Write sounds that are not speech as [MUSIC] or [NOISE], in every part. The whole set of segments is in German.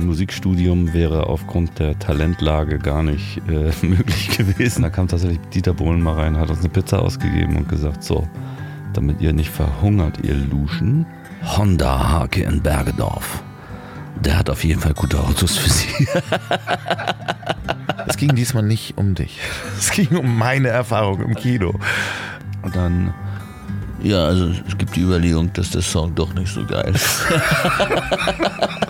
Ein Musikstudium wäre aufgrund der Talentlage gar nicht äh, [LAUGHS] möglich gewesen. Da kam tatsächlich Dieter Bohlen mal rein, hat uns eine Pizza ausgegeben und gesagt, so, damit ihr nicht verhungert, ihr Luschen, Honda Hake in Bergedorf. Der hat auf jeden Fall gute Autos für Sie. [LAUGHS] Es ging diesmal nicht um dich. Es ging um meine Erfahrung im Kino. Und dann, ja, also es gibt die Überlegung, dass der Song doch nicht so geil ist. [LAUGHS]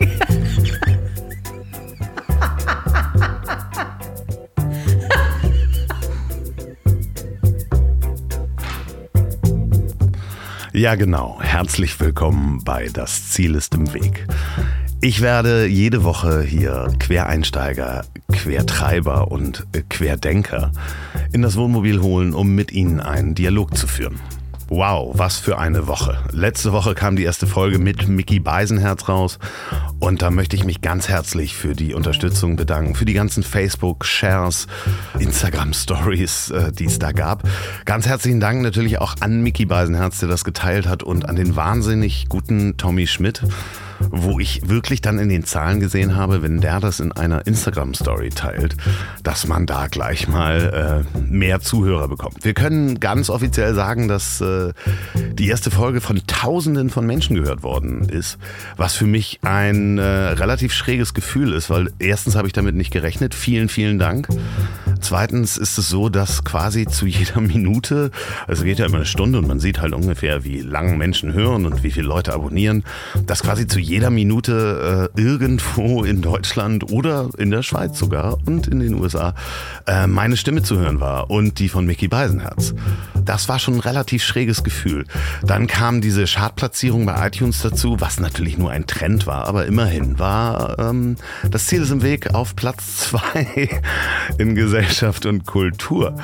Ja, genau. Herzlich willkommen bei Das Ziel ist im Weg. Ich werde jede Woche hier Quereinsteiger, Quertreiber und Querdenker in das Wohnmobil holen, um mit ihnen einen Dialog zu führen. Wow, was für eine Woche. Letzte Woche kam die erste Folge mit Mickey Beisenherz raus und da möchte ich mich ganz herzlich für die Unterstützung bedanken, für die ganzen Facebook-Shares, Instagram-Stories, äh, die es da gab. Ganz herzlichen Dank natürlich auch an Mickey Beisenherz, der das geteilt hat und an den wahnsinnig guten Tommy Schmidt wo ich wirklich dann in den Zahlen gesehen habe, wenn der das in einer Instagram-Story teilt, dass man da gleich mal äh, mehr Zuhörer bekommt. Wir können ganz offiziell sagen, dass äh, die erste Folge von Tausenden von Menschen gehört worden ist, was für mich ein äh, relativ schräges Gefühl ist, weil erstens habe ich damit nicht gerechnet. Vielen, vielen Dank. Zweitens ist es so, dass quasi zu jeder Minute, also geht ja immer eine Stunde und man sieht halt ungefähr, wie lang Menschen hören und wie viele Leute abonnieren, dass quasi zu jeder Minute äh, irgendwo in Deutschland oder in der Schweiz sogar und in den USA äh, meine Stimme zu hören war und die von Mickey Beisenherz. Das war schon ein relativ schräges Gefühl. Dann kam diese Chartplatzierung bei iTunes dazu, was natürlich nur ein Trend war, aber immerhin war ähm, das Ziel ist im Weg auf Platz [LAUGHS] zwei in Gesellschaft und Kultur.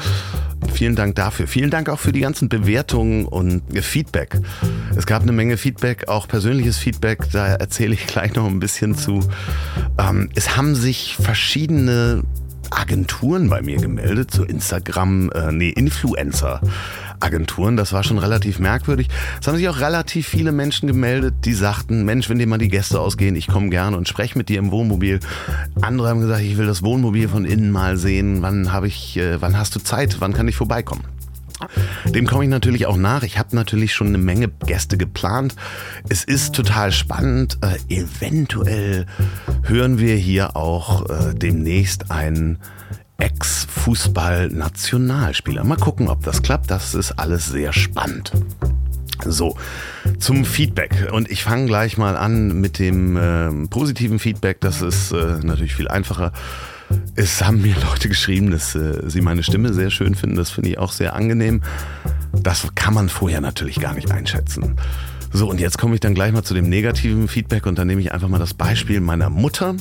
Vielen Dank dafür. Vielen Dank auch für die ganzen Bewertungen und Feedback. Es gab eine Menge Feedback, auch persönliches Feedback. Da erzähle ich gleich noch ein bisschen zu. Ähm, es haben sich verschiedene Agenturen bei mir gemeldet, so Instagram, äh, nee, Influencer. Agenturen. Das war schon relativ merkwürdig. Es haben sich auch relativ viele Menschen gemeldet, die sagten, Mensch, wenn dir mal die Gäste ausgehen, ich komme gerne und spreche mit dir im Wohnmobil. Andere haben gesagt, ich will das Wohnmobil von innen mal sehen. Wann habe ich, äh, wann hast du Zeit? Wann kann ich vorbeikommen? Dem komme ich natürlich auch nach. Ich habe natürlich schon eine Menge Gäste geplant. Es ist total spannend. Äh, eventuell hören wir hier auch äh, demnächst einen Ex-Fußball-Nationalspieler. Mal gucken, ob das klappt. Das ist alles sehr spannend. So, zum Feedback. Und ich fange gleich mal an mit dem äh, positiven Feedback. Das ist äh, natürlich viel einfacher. Es haben mir [LAUGHS] Leute geschrieben, dass äh, sie meine Stimme sehr schön finden. Das finde ich auch sehr angenehm. Das kann man vorher natürlich gar nicht einschätzen. So, und jetzt komme ich dann gleich mal zu dem negativen Feedback und dann nehme ich einfach mal das Beispiel meiner Mutter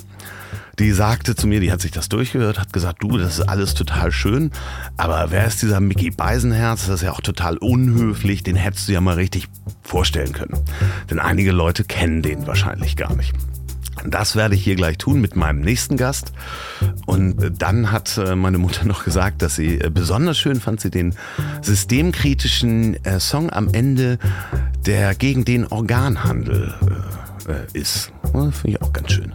die sagte zu mir, die hat sich das durchgehört, hat gesagt, du, das ist alles total schön, aber wer ist dieser Mickey Beisenherz? Das ist ja auch total unhöflich, den hättest du ja mal richtig vorstellen können. Denn einige Leute kennen den wahrscheinlich gar nicht. Das werde ich hier gleich tun mit meinem nächsten Gast. Und dann hat äh, meine Mutter [LAUGHS] noch gesagt, dass sie äh, besonders schön fand sie den systemkritischen äh, Song am Ende, der gegen den Organhandel ist. Finde ich auch ganz schön.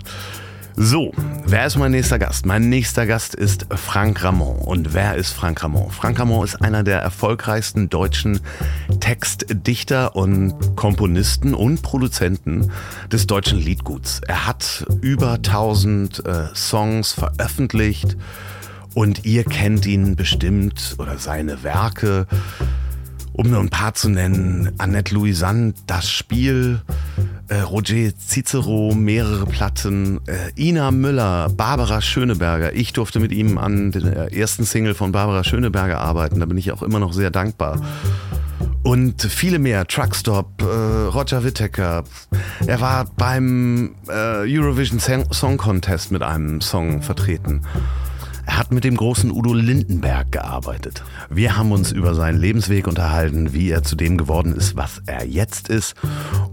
So, wer ist mein nächster Gast? Mein nächster Gast ist Frank Ramon. Und wer ist Frank Ramon? Frank Ramon ist einer der erfolgreichsten deutschen Textdichter und Komponisten und Produzenten des deutschen Liedguts. Er hat über 1000 äh, Songs veröffentlicht und ihr kennt ihn bestimmt oder seine Werke. Um nur ein paar zu nennen, Annette Louisanne, Das Spiel, äh, Roger Cicero, mehrere Platten, äh, Ina Müller, Barbara Schöneberger. Ich durfte mit ihm an der ersten Single von Barbara Schöneberger arbeiten, da bin ich auch immer noch sehr dankbar. und viele mehr. Truckstop, äh, Roger Whittaker. Er war beim äh, Eurovision Song Contest mit einem Song vertreten. Er hat mit dem großen Udo Lindenberg gearbeitet. Wir haben uns über seinen Lebensweg unterhalten, wie er zu dem geworden ist, was er jetzt ist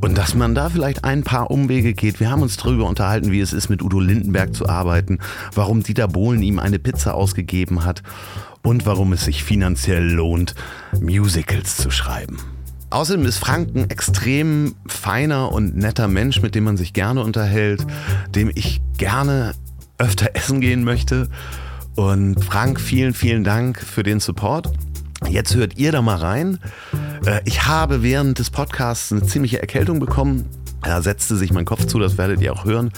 und dass man da vielleicht ein paar Umwege geht. Wir haben uns darüber unterhalten, wie es ist, mit Udo Lindenberg zu arbeiten, warum Dieter Bohlen ihm eine Pizza ausgegeben hat und warum es sich finanziell lohnt, Musicals zu schreiben. Außerdem ist Frank ein extrem feiner und netter Mensch, mit dem man sich gerne unterhält, dem ich gerne öfter essen gehen möchte. Und Frank, vielen, vielen Dank für den Support. Jetzt hört ihr da mal rein. Äh, ich habe während des Podcasts eine ziemliche Erkältung bekommen. Da setzte sich mein Kopf zu, das werdet ihr auch hören.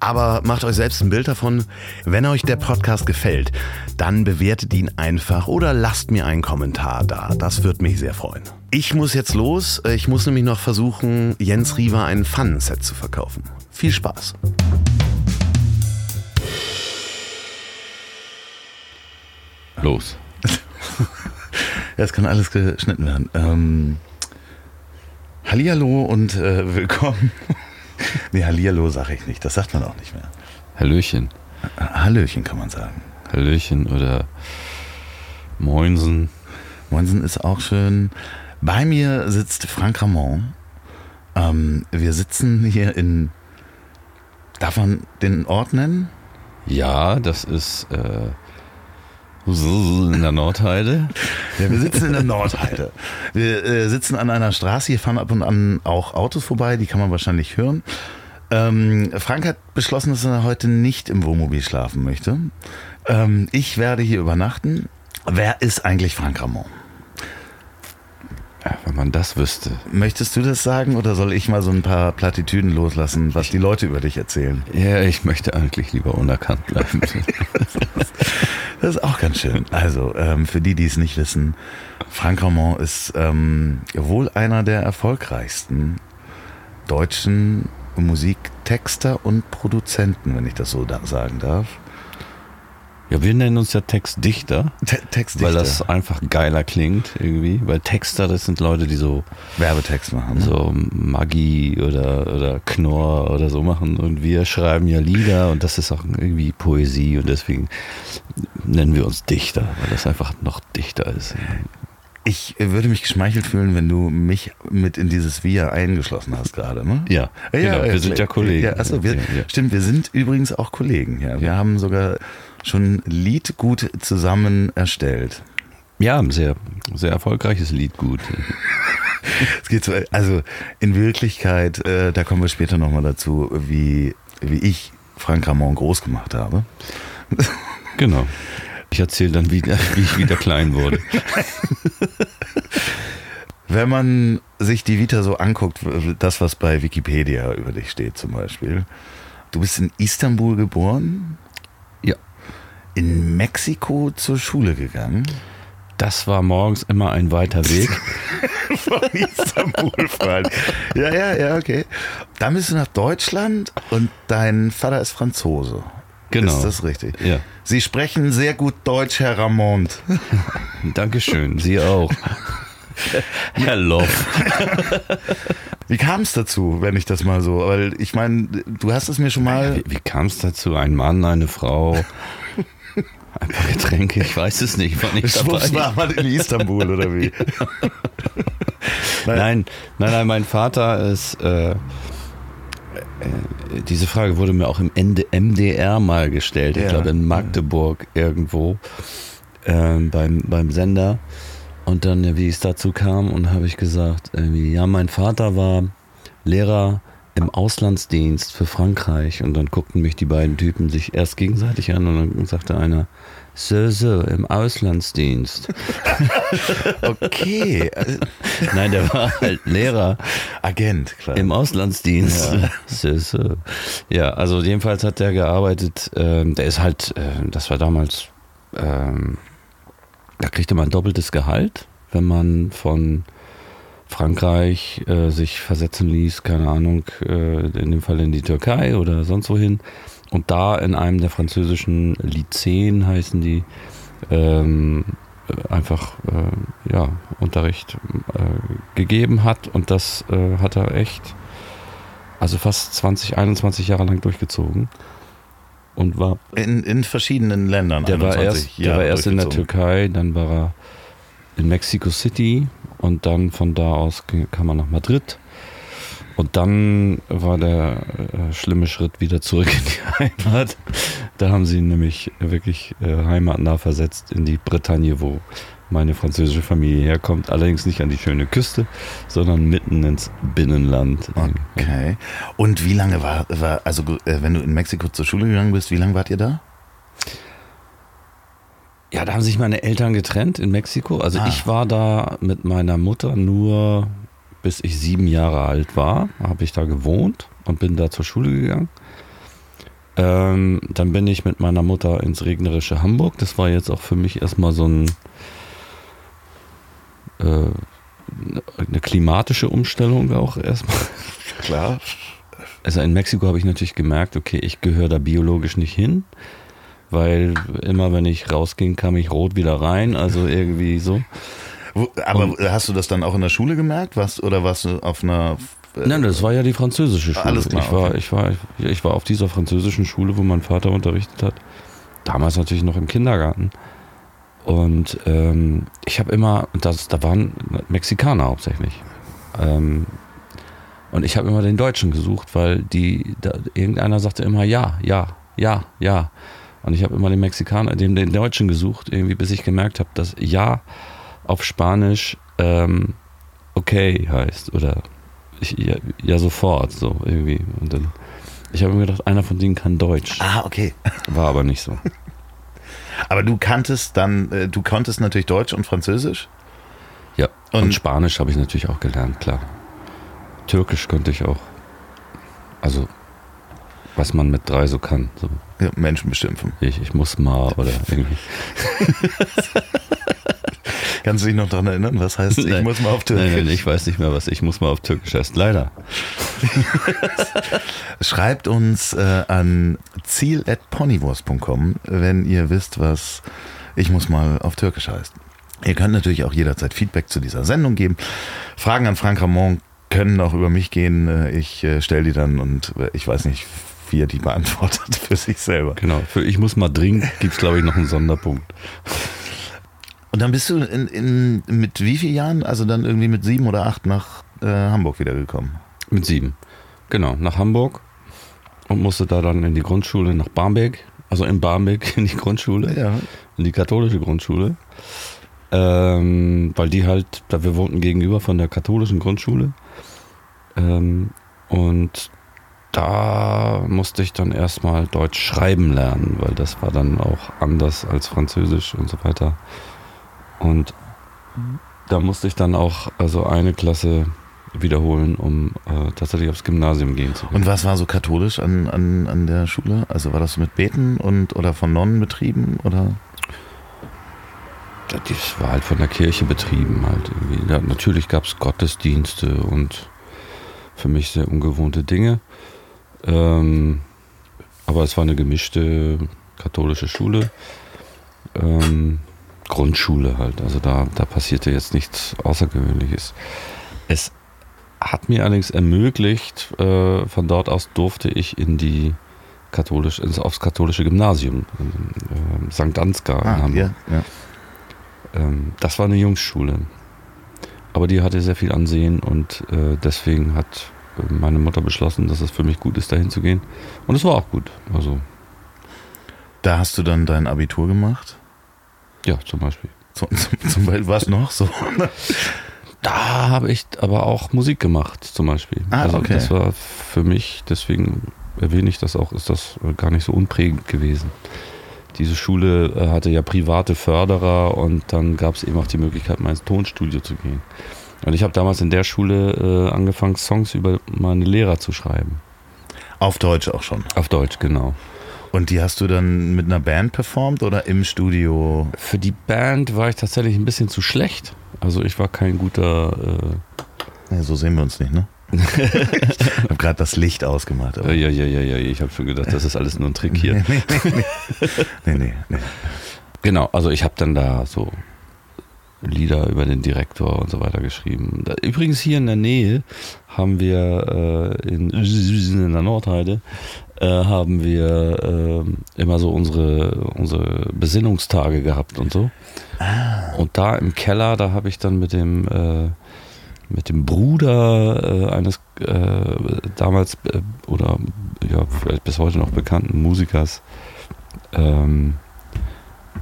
Aber macht euch selbst ein Bild davon. Wenn euch der Podcast gefällt, dann bewertet ihn einfach oder lasst mir einen Kommentar da. Das würde mich sehr freuen. Ich muss jetzt los. Äh, ich muss nämlich noch versuchen, Jens Riewer ein Pfannenset zu verkaufen. Viel Spaß. Los. [LAUGHS] Ja, es kann alles geschnitten werden. Ähm, Hallihallo und äh, willkommen. [LAUGHS] nee, Hallihallo sage ich nicht. Das sagt man auch nicht mehr. Hallöchen. Hallöchen kann man sagen. Hallöchen oder Moinsen. Moinsen ist auch schön. Bei mir sitzt Frank Ramon. Ähm, wir sitzen hier in. Darf man den Ort nennen? Ja, das ist äh, in der Nordheide. Ja, wir sitzen in der Nordheide. Wir äh, sitzen an einer Straße, hier fahren ab und an auch Autos vorbei, die kann man wahrscheinlich hören. Ähm, Frank hat beschlossen, dass er heute nicht im Wohnmobil schlafen möchte. Ähm, ich werde hier übernachten. Wer ist eigentlich Frank Ramon? Wenn man das wüsste. Möchtest du das sagen oder soll ich mal so ein paar Plattitüden loslassen, was die Leute über dich erzählen? Ja, ich möchte eigentlich lieber unerkannt bleiben. [LAUGHS] das ist auch ganz schön. Also, ähm, für die, die es nicht wissen, Frank Ramon ist ähm, wohl einer der erfolgreichsten deutschen Musiktexter und Produzenten, wenn ich das so da sagen darf. Ja, wir nennen uns ja Textdichter. Te Textdichter. Weil das einfach geiler klingt irgendwie. Weil Texter, das sind Leute, die so Werbetext machen. Ne? So Magie oder, oder Knorr oder so machen. Und wir schreiben ja Lieder und das ist auch irgendwie Poesie und deswegen nennen wir uns Dichter, weil das einfach noch dichter ist. Ich würde mich geschmeichelt fühlen, wenn du mich mit in dieses Wir eingeschlossen hast gerade, ne? Ja, ja genau. wir sind ja Kollegen. Ja, achso, wir, ja, ja. Stimmt, wir sind übrigens auch Kollegen. Ja, wir haben sogar schon Liedgut zusammen erstellt. Ja, sehr, sehr erfolgreiches Liedgut. es geht so, also in Wirklichkeit, äh, da kommen wir später nochmal dazu, wie, wie ich Frank Ramon groß gemacht habe. Genau. Ich erzähle dann wieder, wie ich wieder klein wurde. Wenn man sich die Vita so anguckt, das, was bei Wikipedia über dich steht zum Beispiel. Du bist in Istanbul geboren? In Mexiko zur Schule gegangen? Das war morgens immer ein weiter Weg. [LAUGHS] Von Istanbul fahren. Ja, ja, ja, okay. Dann bist du nach Deutschland und dein Vater ist Franzose. Genau. Ist das richtig? Ja. Sie sprechen sehr gut Deutsch, Herr Ramond. [LAUGHS] Dankeschön, Sie auch. Herr Love. [LAUGHS] Wie kam es dazu, wenn ich das mal so, weil ich meine, du hast es mir schon mal. Wie, wie kam es dazu? Ein Mann, eine Frau, ein paar Getränke, ich weiß es nicht. War nicht Schwupps war man in Istanbul oder wie? nein. nein, nein, nein, mein Vater ist. Äh, äh, diese Frage wurde mir auch im MDR mal gestellt, ich glaube in Magdeburg irgendwo äh, beim, beim Sender. Und dann, wie es dazu kam, und habe ich gesagt, ja, mein Vater war Lehrer im Auslandsdienst für Frankreich. Und dann guckten mich die beiden Typen sich erst gegenseitig an und dann sagte einer, so, so, im Auslandsdienst. [LAUGHS] okay. [LAUGHS] Nein, der war halt Lehrer. Agent, klar. Im Auslandsdienst. Ja, [LAUGHS] so, so. ja also jedenfalls hat der gearbeitet. Ähm, der ist halt, äh, das war damals, ähm, da kriegte man doppeltes Gehalt, wenn man von Frankreich äh, sich versetzen ließ, keine Ahnung, äh, in dem Fall in die Türkei oder sonst wohin und da in einem der französischen Lyceen heißen die, ähm, äh, einfach äh, ja, Unterricht äh, gegeben hat und das äh, hat er echt, also fast 20, 21 Jahre lang durchgezogen und war In, in verschiedenen Ländern. der war 21 erst, der war erst in der. Türkei, dann war er in Mexico City und dann von da aus ging- kam er nach Madrid. Und dann war der äh, schlimme Schritt wieder zurück in die [LAUGHS] Heimat. Da haben sie ihn nämlich wirklich äh, heimatnah versetzt in die Bretagne, wo meine französische Familie herkommt. Allerdings nicht an die schöne Küste, sondern mitten ins Binnenland. Okay. Und wie lange war, war also äh, wenn du in Mexiko zur Schule gegangen bist, wie lange wart ihr da? Ja, da haben sich meine Eltern getrennt in Mexiko. Also Ah. ich war da mit meiner Mutter nur bis ich sieben Jahre alt war, habe ich da gewohnt und bin da zur Schule gegangen. Ähm, dann bin ich mit meiner Mutter ins regnerische Hamburg. Das war jetzt auch für mich erstmal so ein äh, eine klimatische Umstellung auch erstmal. [LAUGHS] Klar. Also in Mexiko habe ich natürlich gemerkt, okay, ich gehöre da biologisch nicht hin, weil immer wenn ich rausging, kam ich rot wieder rein, also irgendwie so. Aber hast du das dann auch in der Schule gemerkt? Was, oder warst du auf einer. äh, Nein, das war ja die französische Schule. Alles klar, ich, war, okay. ich, war, ich war auf dieser französischen Schule, wo mein Vater unterrichtet hat. Damals natürlich noch im Kindergarten. Und ähm, ich habe immer, das, da waren Mexikaner hauptsächlich. Ähm, und ich habe immer den Deutschen gesucht, weil die, da, irgendeiner sagte immer ja, ja, ja, ja. Und ich habe immer den Mexikaner, den, den Deutschen gesucht, irgendwie, bis ich gemerkt habe, dass ja auf Spanisch ähm, okay heißt oder ich, ja, ja sofort so irgendwie. Und dann, ich habe mir gedacht, einer von denen kann Deutsch, Ah, okay. war aber nicht so. [LAUGHS] Aber du kanntest dann, äh, du konntest natürlich Deutsch und Französisch. Ja, und, Und- Spanisch habe ich natürlich auch gelernt, klar. Türkisch konnte ich auch. Also, was man mit drei so kann. So, Ja, Menschen beschimpfen. ich, ich muss mal oder irgendwie. [LAUGHS] [LAUGHS] Kannst du dich noch daran erinnern? Was heißt, ich Nein. muss mal auf Türkisch? Nein, nein, ich weiß nicht mehr was. Ich muss mal auf Türkisch heißt. Leider. [LAUGHS] Schreibt uns äh, an ziel.ponywurst.com, wenn ihr wisst, was ich muss mal auf Türkisch heißt. Ihr könnt natürlich auch jederzeit Feedback zu dieser Sendung geben. Fragen an Frank Ramon können auch über mich gehen. Äh, Ich äh, stelle die dann und äh, ich weiß nicht, wie er die [LAUGHS] beantwortet für sich selber. Genau. Für ich muss mal dringend gibt es, glaube ich, noch einen Sonderpunkt. Und dann bist du in, in, mit wie vielen Jahren, also dann irgendwie mit sieben oder acht nach äh, Hamburg wiedergekommen? Mit sieben. Genau, nach Hamburg und musste da dann in die Grundschule nach Barmbek, also in Barmbek [LAUGHS] in die Grundschule, Ja. in die katholische Grundschule. Ähm, weil die halt, da wir wohnten gegenüber von der katholischen Grundschule. Ähm, und da musste ich dann erstmal Deutsch schreiben lernen, weil das war dann auch anders als Französisch und so weiter. Und da musste ich dann auch also eine Klasse wiederholen, um äh, tatsächlich aufs Gymnasium gehen zu können. Und was war so katholisch an, an, an der Schule? Also war das mit Beten und oder von Nonnen betrieben oder? Das war halt von der Kirche betrieben halt irgendwie. Ja, natürlich gab es Gottesdienste und für mich sehr ungewohnte Dinge. Ähm, aber es war eine gemischte katholische Schule. Ähm, Grundschule halt. Also da, da passierte jetzt nichts Außergewöhnliches. Es hat mir allerdings ermöglicht, äh, von dort aus durfte ich in die katholisch, ins, aufs katholische Gymnasium, äh, St. Ansgar in Ah, Hamburg. ja, ja. Ähm, das war eine Jungsschule. Aber die hatte sehr viel Ansehen und äh, deswegen hat äh, meine Mutter beschlossen, dass es für mich gut ist, dahin zu gehen. Und es war auch gut. Also, Da hast du dann dein Abitur gemacht? Ja, zum Beispiel. Zum, zum, zum Beispiel, was noch so? Da habe ich aber auch Musik gemacht, zum Beispiel. Ah, also okay. das war für mich, deswegen erwähne ich das auch, ist das gar nicht so unprägend gewesen. Diese Schule äh, hatte ja private Förderer und dann gab es eben auch die Möglichkeit, mal ins Tonstudio zu gehen. Und ich habe damals in der Schule äh, angefangen, Songs über meine Lehrer zu schreiben. Auf Deutsch auch schon. Auf Deutsch, genau. Und die hast du dann mit einer Band performt oder im Studio? Für die Band war ich tatsächlich ein bisschen zu schlecht. Also ich war kein guter. Ja, so sehen wir uns nicht, ne? [LAUGHS] ich habe gerade das Licht ausgemacht. Äh, äh, ja, ja, ja, ja. Ich habe schon gedacht, das ist alles nur ein Trick hier. [LAUGHS] nee, nee, nee, nee, nee. Genau, also ich habe dann da so Lieder über den Direktor und so weiter geschrieben. Übrigens hier in der Nähe haben wir äh, in, in der Nordheide äh, haben wir äh, immer so unsere, unsere Besinnungstage gehabt und so. Ah. Und da im Keller, da habe ich dann mit dem äh, mit dem Bruder äh, eines äh, damals oder ja, vielleicht bis heute noch bekannten Musikers ähm,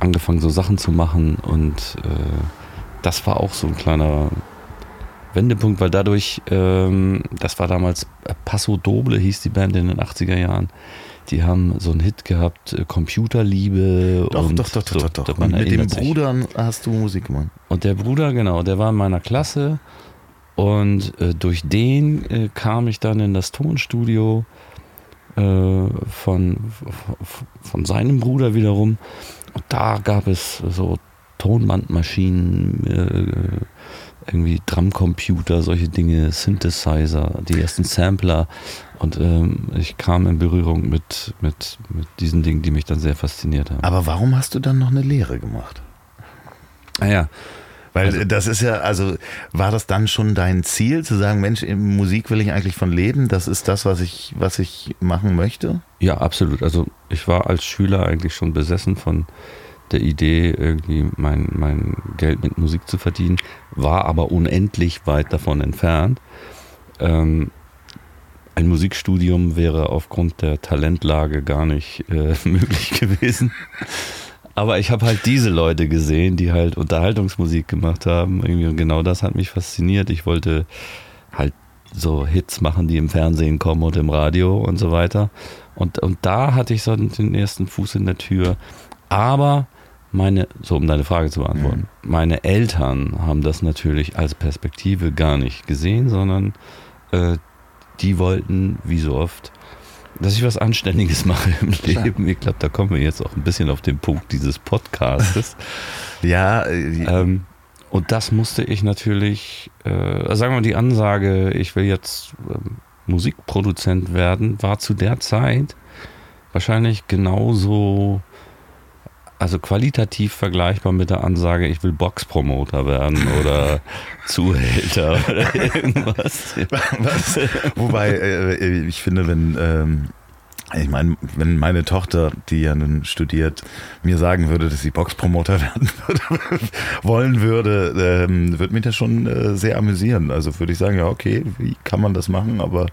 angefangen, so Sachen zu machen und das war auch so ein kleiner Wendepunkt, weil dadurch, ähm, das war damals äh, Passo Doble, hieß die Band in den 80er Jahren. Die haben so einen Hit gehabt, äh, Computerliebe. Doch, und doch, doch, doch, so, doch, doch. Mit dem Bruder hast du Musik gemacht. Und der Bruder, genau, der war in meiner Klasse. Und äh, durch den äh, kam ich dann in das Tonstudio äh, von, von seinem Bruder wiederum. Und da gab es so Tonbandmaschinen, äh, irgendwie Drumcomputer, solche Dinge, Synthesizer, die ersten Sampler. Und ähm, ich kam in Berührung mit, mit, mit diesen Dingen, die mich dann sehr fasziniert haben. Aber warum hast du dann noch eine Lehre gemacht? Naja. Ah weil also, das ist ja, also war das dann schon dein Ziel, zu sagen, Mensch, in Musik will ich eigentlich von leben, das ist das, was ich, was ich machen möchte? Ja, absolut. Also ich war als Schüler eigentlich schon besessen von der Idee, irgendwie mein, mein Geld mit Musik zu verdienen, war aber unendlich weit davon entfernt. Ähm, ein Musikstudium wäre aufgrund der Talentlage gar nicht äh, [LAUGHS] möglich gewesen. Aber ich habe halt diese Leute gesehen, die halt Unterhaltungsmusik gemacht haben. Irgendwie, genau das hat mich fasziniert. Ich wollte halt so Hits machen, die im Fernsehen kommen und im Radio und so weiter. Und, und da hatte ich so den ersten Fuß in der Tür. Aber meine, so um deine Frage zu beantworten, mhm. meine Eltern haben das natürlich als Perspektive gar nicht gesehen, sondern äh, die wollten, wie so oft, dass ich was Anständiges [LAUGHS] mache im Leben. Ich glaube, da kommen wir jetzt auch ein bisschen auf den Punkt dieses Podcastes. [LAUGHS] ja. Äh, ähm, und das musste ich natürlich, äh, sagen wir mal, die Ansage, ich will jetzt äh, Musikproduzent werden, war zu der Zeit wahrscheinlich genauso also qualitativ vergleichbar mit der Ansage, ich will Boxpromoter werden oder [LAUGHS] Zuhälter oder irgendwas. Was? Wobei, äh, ich finde, wenn, ähm, ich meine, wenn meine Tochter, die ja nun studiert, mir sagen würde, dass sie Boxpromoter [LAUGHS] werden würde, wollen würde, ähm, würde mich das schon äh, sehr amüsieren. Also würde ich sagen, ja, okay, wie kann man das machen, aber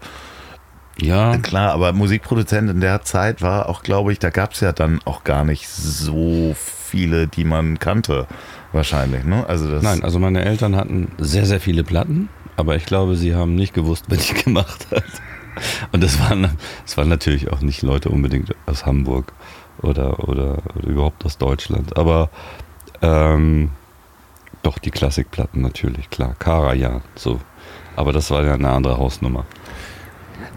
ja. Klar, aber Musikproduzent in der Zeit war auch, glaube ich, da gab es ja dann auch gar nicht so viele, die man kannte, wahrscheinlich. Ne? Also das Nein, also meine Eltern hatten sehr, sehr viele Platten, aber ich glaube, sie haben nicht gewusst, wer die [LAUGHS] gemacht hat. Und das waren, das waren natürlich auch nicht Leute unbedingt aus Hamburg oder, oder, oder überhaupt aus Deutschland. Aber ähm, doch die Klassikplatten natürlich, klar. Karajan, so. Aber das war ja eine andere Hausnummer.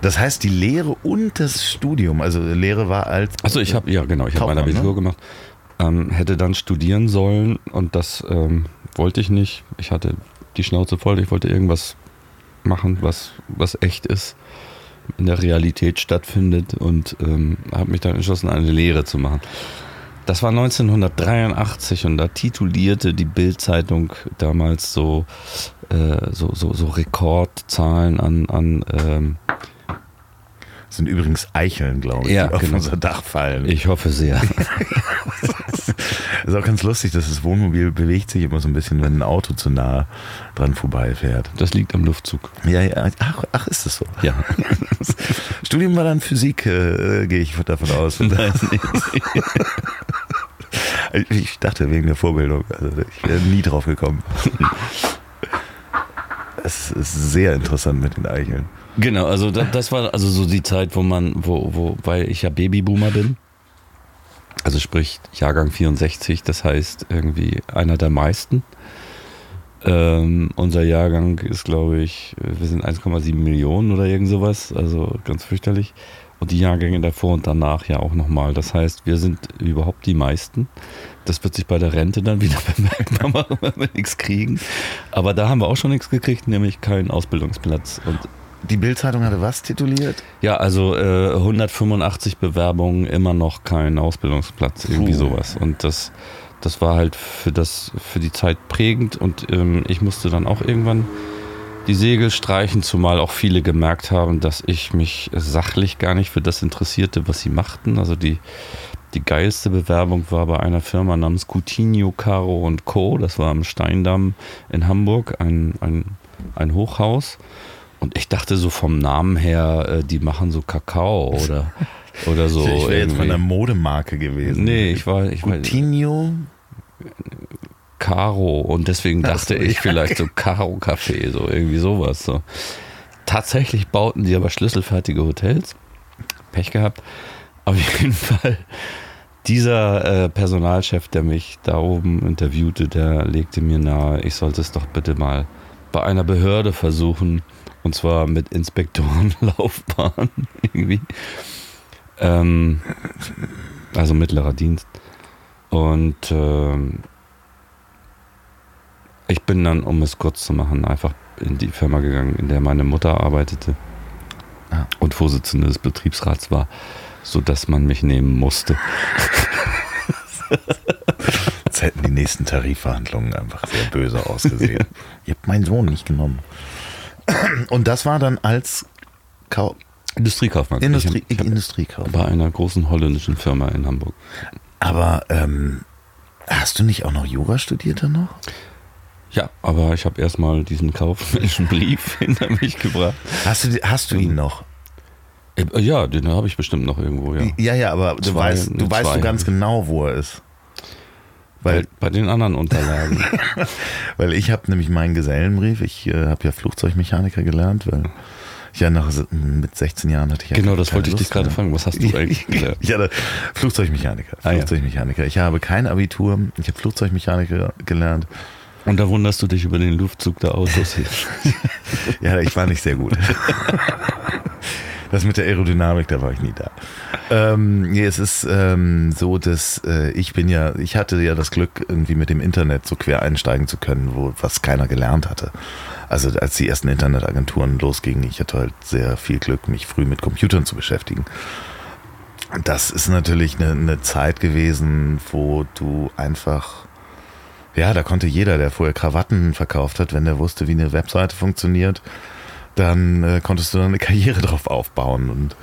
Das heißt, die Lehre und das Studium, also Lehre war als. Also ich habe, ja genau, ich habe mein Abitur ne? gemacht, ähm, hätte dann studieren sollen und das ähm, wollte ich nicht. Ich hatte die Schnauze voll, ich wollte irgendwas machen, was, was echt ist, in der Realität stattfindet und ähm, habe mich dann entschlossen, eine Lehre zu machen. Das war 1983 und da titulierte die Bild-Zeitung damals so, äh, so, so, so Rekordzahlen an, an ähm, das sind übrigens Eicheln, glaube ich, ja, die auf genau. unser Dach fallen. Ich hoffe sehr. das [LAUGHS] ist auch ganz lustig, dass das Wohnmobil bewegt sich immer so ein bisschen, wenn ein Auto zu nah dran vorbeifährt. Das liegt am Luftzug. Ja, ja. Ach, ach ist das so? Ja. [LAUGHS] Studium war dann Physik, äh, gehe ich davon aus. [LAUGHS] Nein, Ich dachte wegen der Vorbildung. Also ich wäre nie drauf gekommen. Es ist sehr interessant mit den Eicheln. Genau, also das, das, war also so die Zeit, wo man, wo, wo, weil ich ja Babyboomer bin. Also sprich Jahrgang 64, das heißt irgendwie einer der meisten. Ähm, unser Jahrgang ist, glaube ich, wir sind 1,7 Millionen oder irgend sowas, also ganz fürchterlich. Und die Jahrgänge davor und danach ja auch nochmal. Das heißt, wir sind überhaupt die meisten. Das wird sich bei der Rente dann wieder [LAUGHS] bemerkbar machen, wenn wir nichts kriegen. Aber da haben wir auch schon nichts gekriegt, nämlich keinen Ausbildungsplatz. Und die Bildzeitung hatte was tituliert? Ja, also äh, 185 Bewerbungen, immer noch kein Ausbildungsplatz, irgendwie Puh. sowas. Und das, das war halt für, das, für die Zeit prägend und ähm, ich musste dann auch irgendwann die Segel streichen, zumal auch viele gemerkt haben, dass ich mich sachlich gar nicht für das interessierte, was sie machten. Also die, die geilste Bewerbung war bei einer Firma namens Coutinho, Caro und Co. Das war am Steindamm in Hamburg, ein, ein, ein Hochhaus. Und ich dachte so vom Namen her, äh, die machen so Kakao [LAUGHS] oder, oder so. Ich wäre jetzt von der Modemarke gewesen. Nee, ich war. Ich Coutinho? Caro und deswegen dachte ich vielleicht so Caro Café, so irgendwie sowas. So. Tatsächlich bauten die aber schlüsselfertige Hotels. Pech gehabt. Auf jeden [LAUGHS] Fall, dieser äh, Personalchef, der mich da oben interviewte, der legte mir nahe, ich sollte es doch bitte mal bei einer Behörde versuchen. Und zwar mit Inspektorenlaufbahn [LAUGHS] irgendwie. Ähm, also mittlerer Dienst. Und ähm, ich bin dann, um es kurz zu machen, einfach in die Firma gegangen, in der meine Mutter arbeitete Ah. und Vorsitzende des Betriebsrats war, sodass man mich nehmen musste. [LAUGHS] Jetzt hätten die nächsten Tarifverhandlungen einfach sehr böse ausgesehen. [LAUGHS] Ihr habt meinen Sohn nicht genommen. Und das war dann als Kau Industriekaufmann. Industrie Ich hab- Industriekauf. bei einer großen holländischen Firma in Hamburg. Aber ähm, hast du nicht auch noch Jura studiert dann noch? Ja, aber ich habe erstmal diesen kaufmännischen Brief [LAUGHS] hinter mich gebracht. Hast du, hast du ihn noch? Äh, Ja, den habe ich bestimmt noch irgendwo, ja. Ja, ja, aber du Zwei, weißt, du weißt du ganz ich. genau, wo er ist. Bei, Weil, bei den anderen Unterlagen. [LAUGHS] weil ich habe nämlich meinen Gesellenbrief, ich äh, habe ja Flugzeugmechaniker gelernt, weil ich ja nach mit 16 Jahren hatte ich ja genau, das wollte ich dich Lust gerade fragen. Was hast du [LAUGHS] eigentlich gelernt? Ich hatte Flugzeugmechaniker. Ah, ja. Flugzeugmechaniker. Ich habe kein Abitur. Ich habe Flugzeugmechaniker gelernt. Und da wunderst du dich über den Luftzug der Autos hier. [LAUGHS] Ja, ich war nicht sehr gut. Das mit der Aerodynamik, da war ich nie da. Ähm, nee, es ist ähm, so, dass äh, ich bin ja, ich hatte ja das Glück, irgendwie mit dem Internet so quer einsteigen zu können, wo was keiner gelernt hatte. Also als die ersten Internetagenturen losgingen, ich hatte halt sehr viel Glück, mich früh mit Computern zu beschäftigen. Das ist natürlich eine, eine Zeit gewesen, wo du einfach ja, da konnte jeder, der vorher Krawatten verkauft hat, wenn der wusste, wie eine Webseite funktioniert, dann äh, konntest du dann eine [LAUGHS] Karriere drauf aufbauen. Und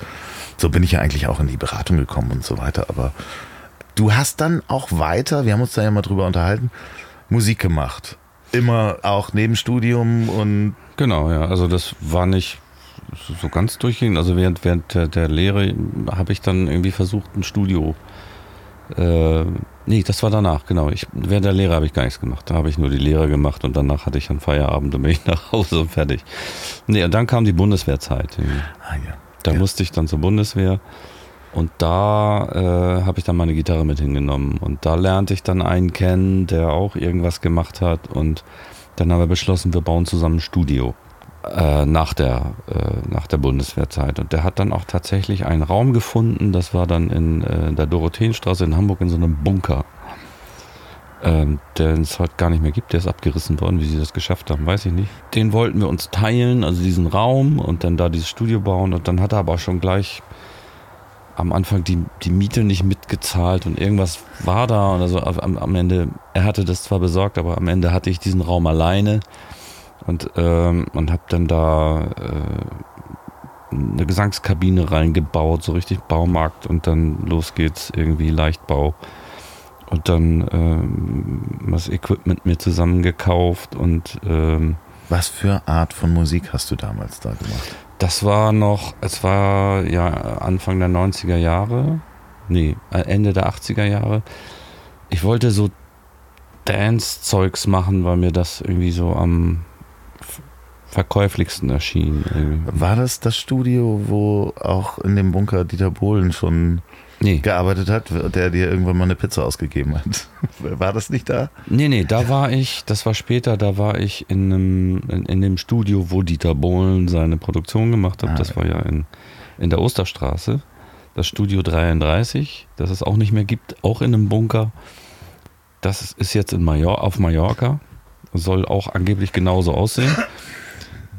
so bin ich ja eigentlich auch in die Beratung gekommen und so weiter. Aber du hast dann auch weiter, wir haben uns da ja mal drüber unterhalten, Musik gemacht. Immer auch neben Studium und Genau, ja. Also das war nicht so- ganz durchgehend. Also während, während der, der Lehre habe ich dann irgendwie versucht, ein Studio. Äh, nee, das war danach, genau. Ich, während der Lehre habe ich gar nichts gemacht. Da habe ich nur die Lehre gemacht und danach hatte ich dann Feierabend und bin ich [LAUGHS] nach Hause und fertig. Nee, und dann kam die Bundeswehrzeit. ah, ja. Da Ja. musste ich dann zur Bundeswehr und da äh, habe ich dann meine Gitarre mit hingenommen und da lernte ich dann einen kennen, der auch irgendwas gemacht hat und dann haben wir beschlossen, wir bauen zusammen ein Studio äh, nach, der, äh, nach der Bundeswehrzeit und der hat dann auch tatsächlich einen Raum gefunden, das war dann in äh, der Dorotheenstraße in Hamburg in so einem Bunker. Ähm, den es heute gar nicht mehr gibt, der ist abgerissen worden. Wie sie das geschafft haben, weiß ich nicht. Den wollten wir uns teilen, also diesen Raum und dann da dieses Studio bauen. Und dann hat er aber schon gleich am Anfang die, die Miete nicht mitgezahlt und irgendwas war da. Und also am, am Ende, er hatte das zwar besorgt, aber am Ende hatte ich diesen Raum alleine und, ähm, und habe dann da äh, eine Gesangskabine reingebaut, so richtig Baumarkt und dann los geht's, irgendwie Leichtbau und dann ähm, das Equipment mir zusammengekauft und ähm, Was für Art von Musik hast du damals da gemacht? das war noch, es war ja Anfang der 90er Jahre, nee, Ende der 80er Jahre. Ich wollte so Dance-Zeugs machen, weil mir das irgendwie so am verkäuflichsten erschien. irgendwie. War das das Studio, wo auch in dem Bunker Dieter Bohlen schon Nee, gearbeitet hat, der dir irgendwann mal eine Pizza ausgegeben hat? [LAUGHS] War das nicht da? nee, nee, da war ich, das war später, da war ich in, einem, in, in dem Studio, wo Dieter Bohlen seine Produktion gemacht hat. Ah, das war ja in, in der Osterstraße. Das Studio 33, das es auch nicht mehr gibt, auch in einem Bunker. Das ist- ist jetzt in Major auf Mallorca. Soll auch angeblich genauso aussehen.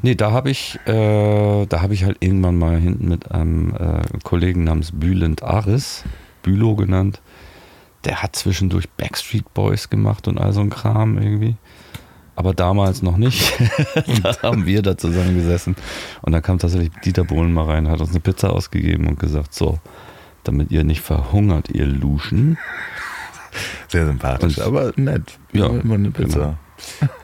Nee, da habe ich, äh, da habe ich halt irgendwann mal hinten mit einem äh, Kollegen namens Bülent Aris, Bülow genannt, der hat zwischendurch Backstreet Boys gemacht und all so ein Kram irgendwie. Aber damals noch nicht. [LAUGHS] da haben wir da zusammen gesessen. Und dann kam tatsächlich Dieter Bohlen mal rein, hat uns eine Pizza ausgegeben und gesagt, so, damit ihr nicht verhungert, ihr Luschen. Sehr sympathisch, Und- aber nett. Ja, immer eine Pizza. genau.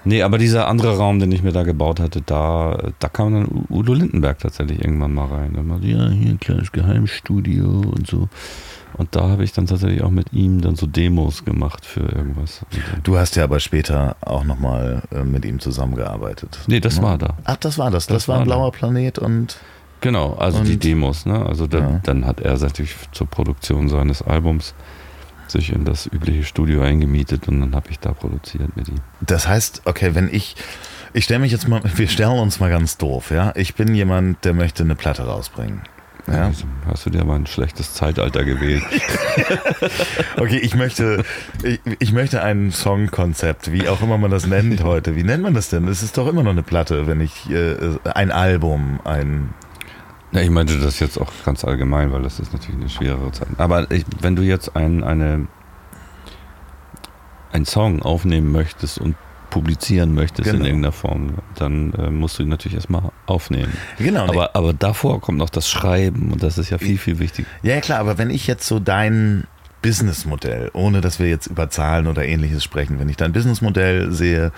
Nee, aber dieser andere Raum, den ich mir da gebaut hatte, da, da kam dann Udo Lindenberg tatsächlich irgendwann mal rein. Er meinte, ja, hier ein kleines Geheimstudio und so. Und da habe ich dann tatsächlich auch mit ihm dann so Demos gemacht für irgendwas. Dann- Du hast ja aber später auch nochmal äh, mit ihm zusammengearbeitet. Nee, das Ne? war da. Ach, das war das. Das, Das war ein war da. blauer Planet und Genau, also die Und- Demos, ne? Also dann, Ja. dann hat er natürlich zur Produktion seines Albums sich in das übliche Studio eingemietet und dann habe ich da produziert mit ihm. das heißt, okay, wenn ich, ich stelle mich jetzt mal, wir stellen uns mal ganz doof, ja. Ich bin jemand, der möchte eine Platte rausbringen. Ja. Also hast du dir aber ein schlechtes Zeitalter gewählt. [LAUGHS] Okay, ich möchte, ich, ich möchte ein Songkonzept, wie auch immer man das nennt heute. Wie nennt man das denn? Es ist doch immer noch eine Platte, wenn ich äh, ein Album, ein Ja, ich meinte das jetzt auch ganz allgemein, weil das ist natürlich eine schwerere Zeit. Aber ich, wenn du jetzt ein, eine, einen Song aufnehmen möchtest und publizieren möchtest in Genau. irgendeiner Form, dann äh, musst du ihn natürlich erstmal aufnehmen. genau. Aber, aber davor kommt noch das Schreiben und das ist ja viel, viel wichtiger. Ja, ja, klar, aber wenn ich jetzt so dein Businessmodell, ohne dass wir jetzt über Zahlen oder ähnliches sprechen, wenn ich dein Businessmodell sehe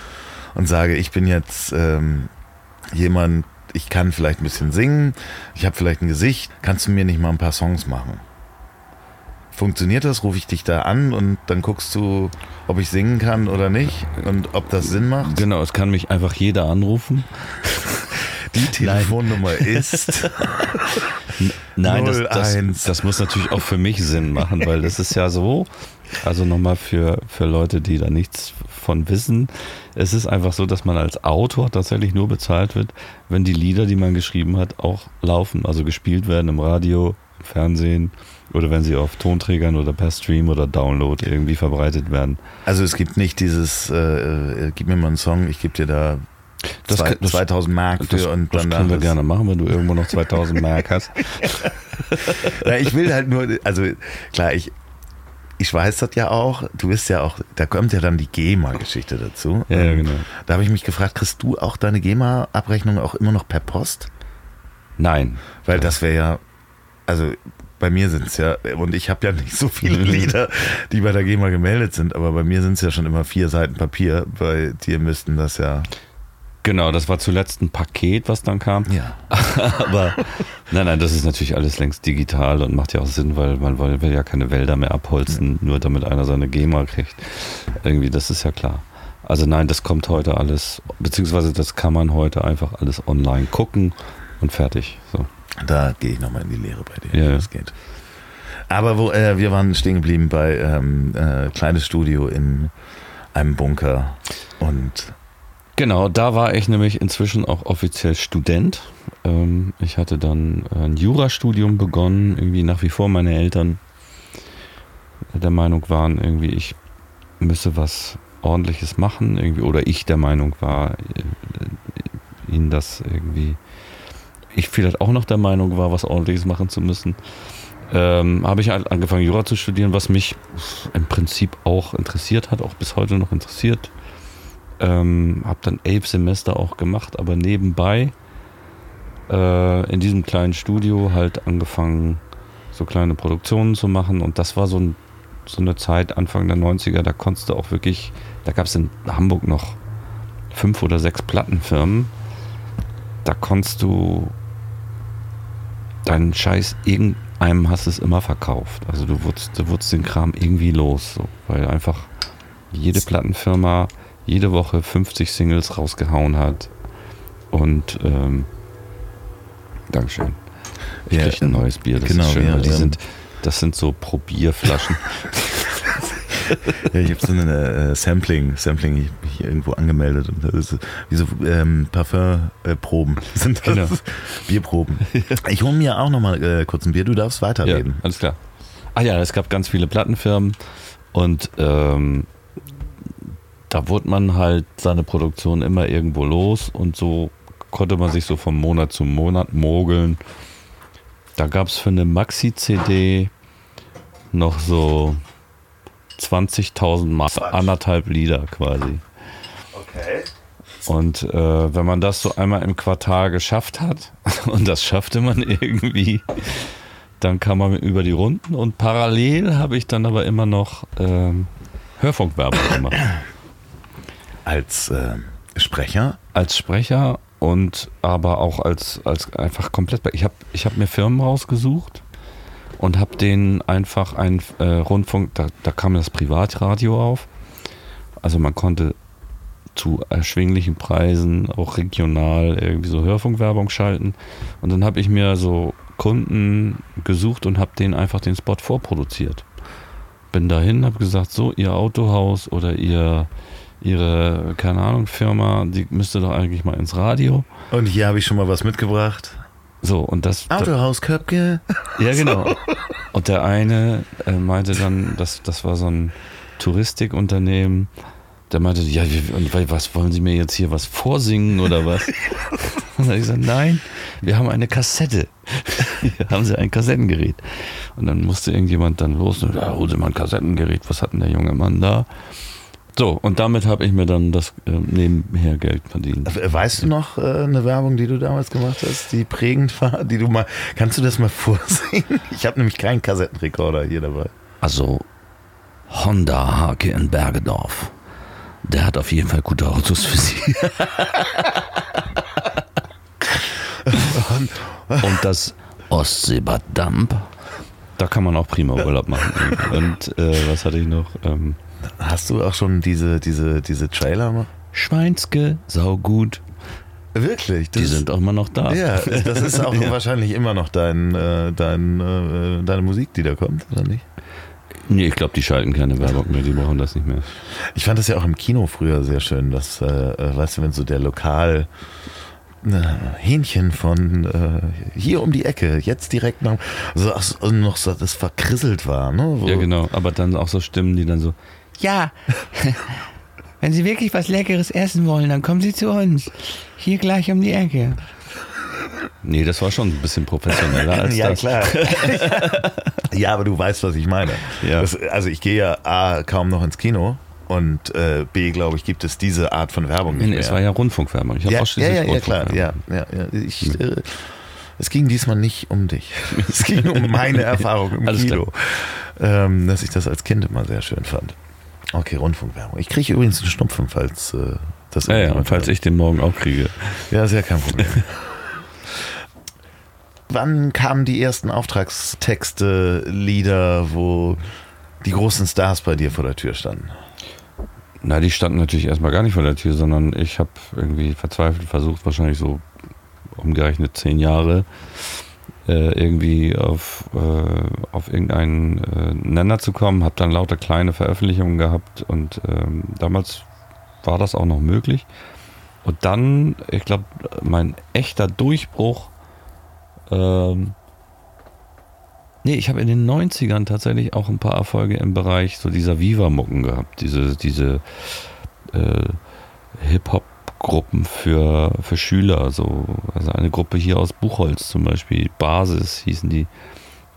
und sage, ich bin jetzt ähm, jemand, ich kann vielleicht ein bisschen singen, ich habe vielleicht ein Gesicht, kannst du mir nicht mal ein paar Songs machen? Funktioniert das? Rufe ich dich da an und dann guckst du, ob ich singen kann oder nicht und ob das Sinn macht? Genau, es kann mich einfach jeder anrufen. Die Telefonnummer ist. [LAUGHS] Nein, das, das, 01. das muss natürlich auch für mich Sinn machen, weil das ist ja so, also nochmal für, für Leute, die da nichts von wissen, es ist einfach so, dass man als Autor tatsächlich nur bezahlt wird, wenn die Lieder, die man geschrieben hat, auch laufen, also gespielt werden im Radio, im Fernsehen oder wenn sie auf Tonträgern oder per Stream oder Download irgendwie verbreitet werden. Also es gibt nicht dieses, äh, äh, gib mir mal einen Song, ich gebe dir da Das zwei, kann- das- 2000 Mark für Das, und das dann können wir das- gerne machen, wenn du irgendwo noch 2000 Mark hast. [LAUGHS] Ja, ich will halt nur, also klar, ich, ich weiß das ja auch, du bist ja auch, da kommt ja dann die GEMA-Geschichte dazu. Ja, ja, Ähm, genau. Da habe ich mich gefragt, kriegst du auch deine GEMA-Abrechnung auch immer noch per Post? Nein. Weil das wäre ja, also bei mir sind es ja, und ich habe ja nicht so viele [LAUGHS] Lieder, die bei der GEMA gemeldet sind, aber bei mir sind es ja schon immer vier Seiten Papier, bei dir müssten das ja, Genau, das war zuletzt ein Paket, was dann kam. ja. [LAUGHS] Aber nein, nein, das ist natürlich alles längst digital und macht ja auch Sinn, weil man will ja keine Wälder mehr abholzen, nur damit einer seine GEMA kriegt. Irgendwie, das ist ja klar. Also nein, das kommt heute alles, beziehungsweise das kann man heute einfach alles online gucken und fertig. So. Da gehe ich nochmal in die Lehre bei dir, Ja, wie ja. das geht. Aber wo, äh, wir waren stehen geblieben bei ähm, äh, kleines Studio in einem Bunker und Genau, da war ich nämlich inzwischen auch offiziell Student. Ähm, ich hatte dann ein Jurastudium begonnen, irgendwie nach wie vor meine Eltern der Meinung waren, irgendwie ich müsse was ordentliches machen, irgendwie, oder ich der Meinung war, äh, ihnen das irgendwie, ich vielleicht auch noch der Meinung war, was ordentliches machen zu müssen. Ähm, habe ich halt angefangen, Jura zu studieren, was mich im Prinzip auch interessiert hat, auch bis heute noch interessiert. Ähm, habe dann elf Semester auch gemacht, aber nebenbei äh, in diesem kleinen Studio halt angefangen, so kleine Produktionen zu machen. Und das war so, ein, so eine Zeit, Anfang der 90er, da konntest du auch wirklich, da gab es in Hamburg noch fünf oder sechs Plattenfirmen. Da konntest du deinen Scheiß irgendeinem hast es immer verkauft. Also du wurdest, du wurdest den Kram irgendwie los, so, weil einfach jede Plattenfirma jede Woche 50 Singles rausgehauen hat. Und ähm, Dankeschön. Ich Ja, krieg ein neues Bier, das genau, ist schön, ja, die ähm, sind, das sind so Probierflaschen. [LAUGHS] [LAUGHS] ja, ich habe so eine äh, Sampling, Sampling ich hab mich irgendwo angemeldet und das ist wie so ähm, Parfümproben [LAUGHS] sind das Genau. Bierproben. Ich hole mir auch nochmal äh, kurz ein Bier, du darfst ja, weiterreden. alles klar. Ah ja, es gab ganz viele Plattenfirmen und ähm, da wurde man halt seine Produktion immer irgendwo los und so konnte man sich so von Monat zu Monat mogeln. Da gab es für eine Maxi-CD noch so 20.000 Mal, anderthalb Lieder quasi. Okay. Und äh, wenn man das so einmal im Quartal geschafft hat, [LAUGHS] und das schaffte man irgendwie, dann kam man über die Runden und parallel habe ich dann aber immer noch ähm, Hörfunkwerbung gemacht. Als äh, Sprecher? Als Sprecher und aber auch als, als einfach komplett. Ich habe ich hab mir Firmen rausgesucht und habe denen einfach ein äh, Rundfunk, da, da kam das Privatradio auf. Also man konnte zu erschwinglichen Preisen auch regional irgendwie so Hörfunkwerbung schalten. Und dann habe ich mir so Kunden gesucht und habe denen einfach den Spot vorproduziert. Bin dahin, habe gesagt, so, ihr Autohaus oder ihr, ihre, keine Ahnung, Firma, die müsste doch eigentlich mal ins Radio. Und hier habe ich schon mal was mitgebracht. So, und das. Autohaus Köpke. Ja, [LAUGHS] genau. Und der eine äh, meinte dann, das, das war so ein Touristikunternehmen, der meinte, ja, und was wollen Sie mir jetzt hier was vorsingen oder was? [LAUGHS] Und dann habe ich gesagt, nein, wir haben eine Kassette. Hier haben Sie ein Kassettengerät. Und dann musste irgendjemand dann los und ja, hol Sie mal ein Kassettengerät. Was hat denn der junge Mann da? So, und damit habe ich mir dann das äh, nebenher Geld verdient. Weißt du noch äh, eine Werbung, die du damals gemacht hast, die prägend war, die du mal, kannst du das mal [LAUGHS] vorsingen? Ich habe nämlich keinen Kassettenrekorder hier dabei. Also, Honda Hake in Bergedorf. Der hat auf jeden Fall gute Autos für Sie. [LAUGHS] und das Ostseebad Damp, da kann man auch prima Urlaub machen. [LAUGHS] Und äh, was hatte ich noch? Ähm, Hast du auch schon diese, diese, diese Trailer? Schweinske, saugut. Wirklich? Die sind auch immer noch da. Ja, das ist auch [LAUGHS] ja. wahrscheinlich immer noch dein, äh, dein, äh, deine Musik, die da kommt, oder nicht? Nee, ich glaube, die schalten keine Werbung mehr, die brauchen das nicht mehr. Ich fand das ja auch im Kino früher sehr schön, dass, äh, weißt du, wenn so der Lokal äh, Hähnchen von äh, hier um die Ecke, jetzt direkt noch, also, also noch so, das verkrisselt war, ne? Wo ja, genau, aber dann auch so Stimmen, die dann so, ja, wenn Sie wirklich was Leckeres essen wollen, dann kommen Sie zu uns. Hier gleich um die Ecke. Nee, das war schon ein bisschen professioneller als [LAUGHS] ja, das. klar. [LAUGHS] ja, aber du weißt, was ich meine. Ja. Das, also ich gehe ja A, kaum noch ins Kino und äh, B, glaube ich, gibt es diese Art von Werbung nicht nee, mehr. Es war ja Rundfunkwerbung. Ich habe ja, auch schließlich ja, ja, ja, klar. Ja, ja, ja. Ich, äh, es ging diesmal nicht um dich. [LAUGHS] Es ging um meine Erfahrung im Alles Kino. Ähm, dass ich das als Kind immer sehr schön fand. Okay, Rundfunkwerbung. Ich kriege übrigens einen Schnupfen, falls äh, das Ja, ja, und falls ich den morgen auch kriege. Ja, ist ja kein Problem. [LAUGHS] Wann kamen die ersten Auftragstexte, Lieder, wo die großen Stars bei dir vor der Tür standen? Na, die standen natürlich erstmal gar nicht vor der Tür, sondern ich habe irgendwie verzweifelt versucht, wahrscheinlich so umgerechnet zehn Jahre, äh, irgendwie auf, äh, auf irgendeinen äh, Nenner zu kommen. Habe dann lauter kleine Veröffentlichungen gehabt und ähm, damals war das auch noch möglich. Und dann, ich glaube, mein echter Durchbruch ähm, nee, ich habe in den 90ern tatsächlich auch ein paar Erfolge im Bereich so dieser Viva-Mucken gehabt. Diese, diese äh, Hip-Hop-Gruppen für, für Schüler. So. Also eine Gruppe hier aus Buchholz zum Beispiel, Basis hießen die.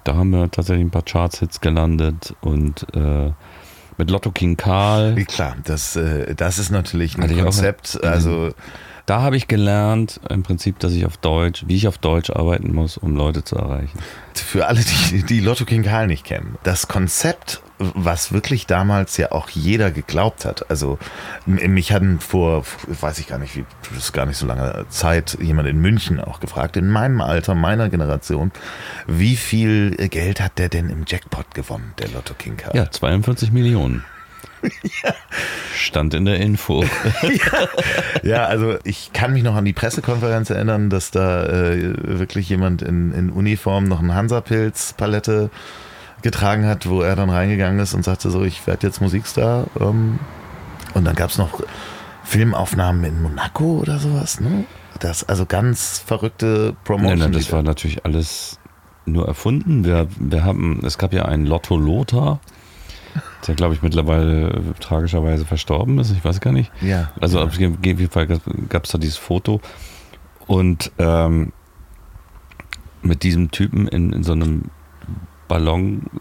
Da haben wir tatsächlich ein paar Charts-Hits gelandet und äh, mit Lotto King Karl. Klar, das, äh, das ist natürlich ein Konzept. Also Da habe ich gelernt, im Prinzip, dass ich auf Deutsch, wie ich auf Deutsch arbeiten muss, um Leute zu erreichen. für alle, die, die Lotto King Karl nicht kennen, das Konzept, was wirklich damals ja auch jeder geglaubt hat. Also mich hatten vor, weiß ich gar nicht, wie, das ist gar nicht so lange Zeit, jemand in München auch gefragt, in meinem Alter, meiner Generation, wie viel Geld hat der denn im Jackpot gewonnen, der Lotto King Karl? Ja, 42 Millionen. Stand in der Info. [LAUGHS] Ja, also ich kann mich noch an die Pressekonferenz erinnern, dass da äh, wirklich jemand in, in Uniform noch einen Hansa-Pilz-Palette getragen hat, wo er dann reingegangen ist und sagte so, ich werde jetzt Musikstar. Ähm, und dann gab es noch Filmaufnahmen in Monaco oder sowas, ne? Das, also ganz verrückte Nein, Promotion. nein, das war natürlich alles nur erfunden. Wir, wir haben, es gab ja einen Lotto Lothar, [LAUGHS] der glaube ich mittlerweile äh, tragischerweise verstorben ist. Ich weiß gar nicht. ja. Also auf jeden Fall gab es da dieses Foto und ähm, mit diesem Typen in, in so einem Ballonseide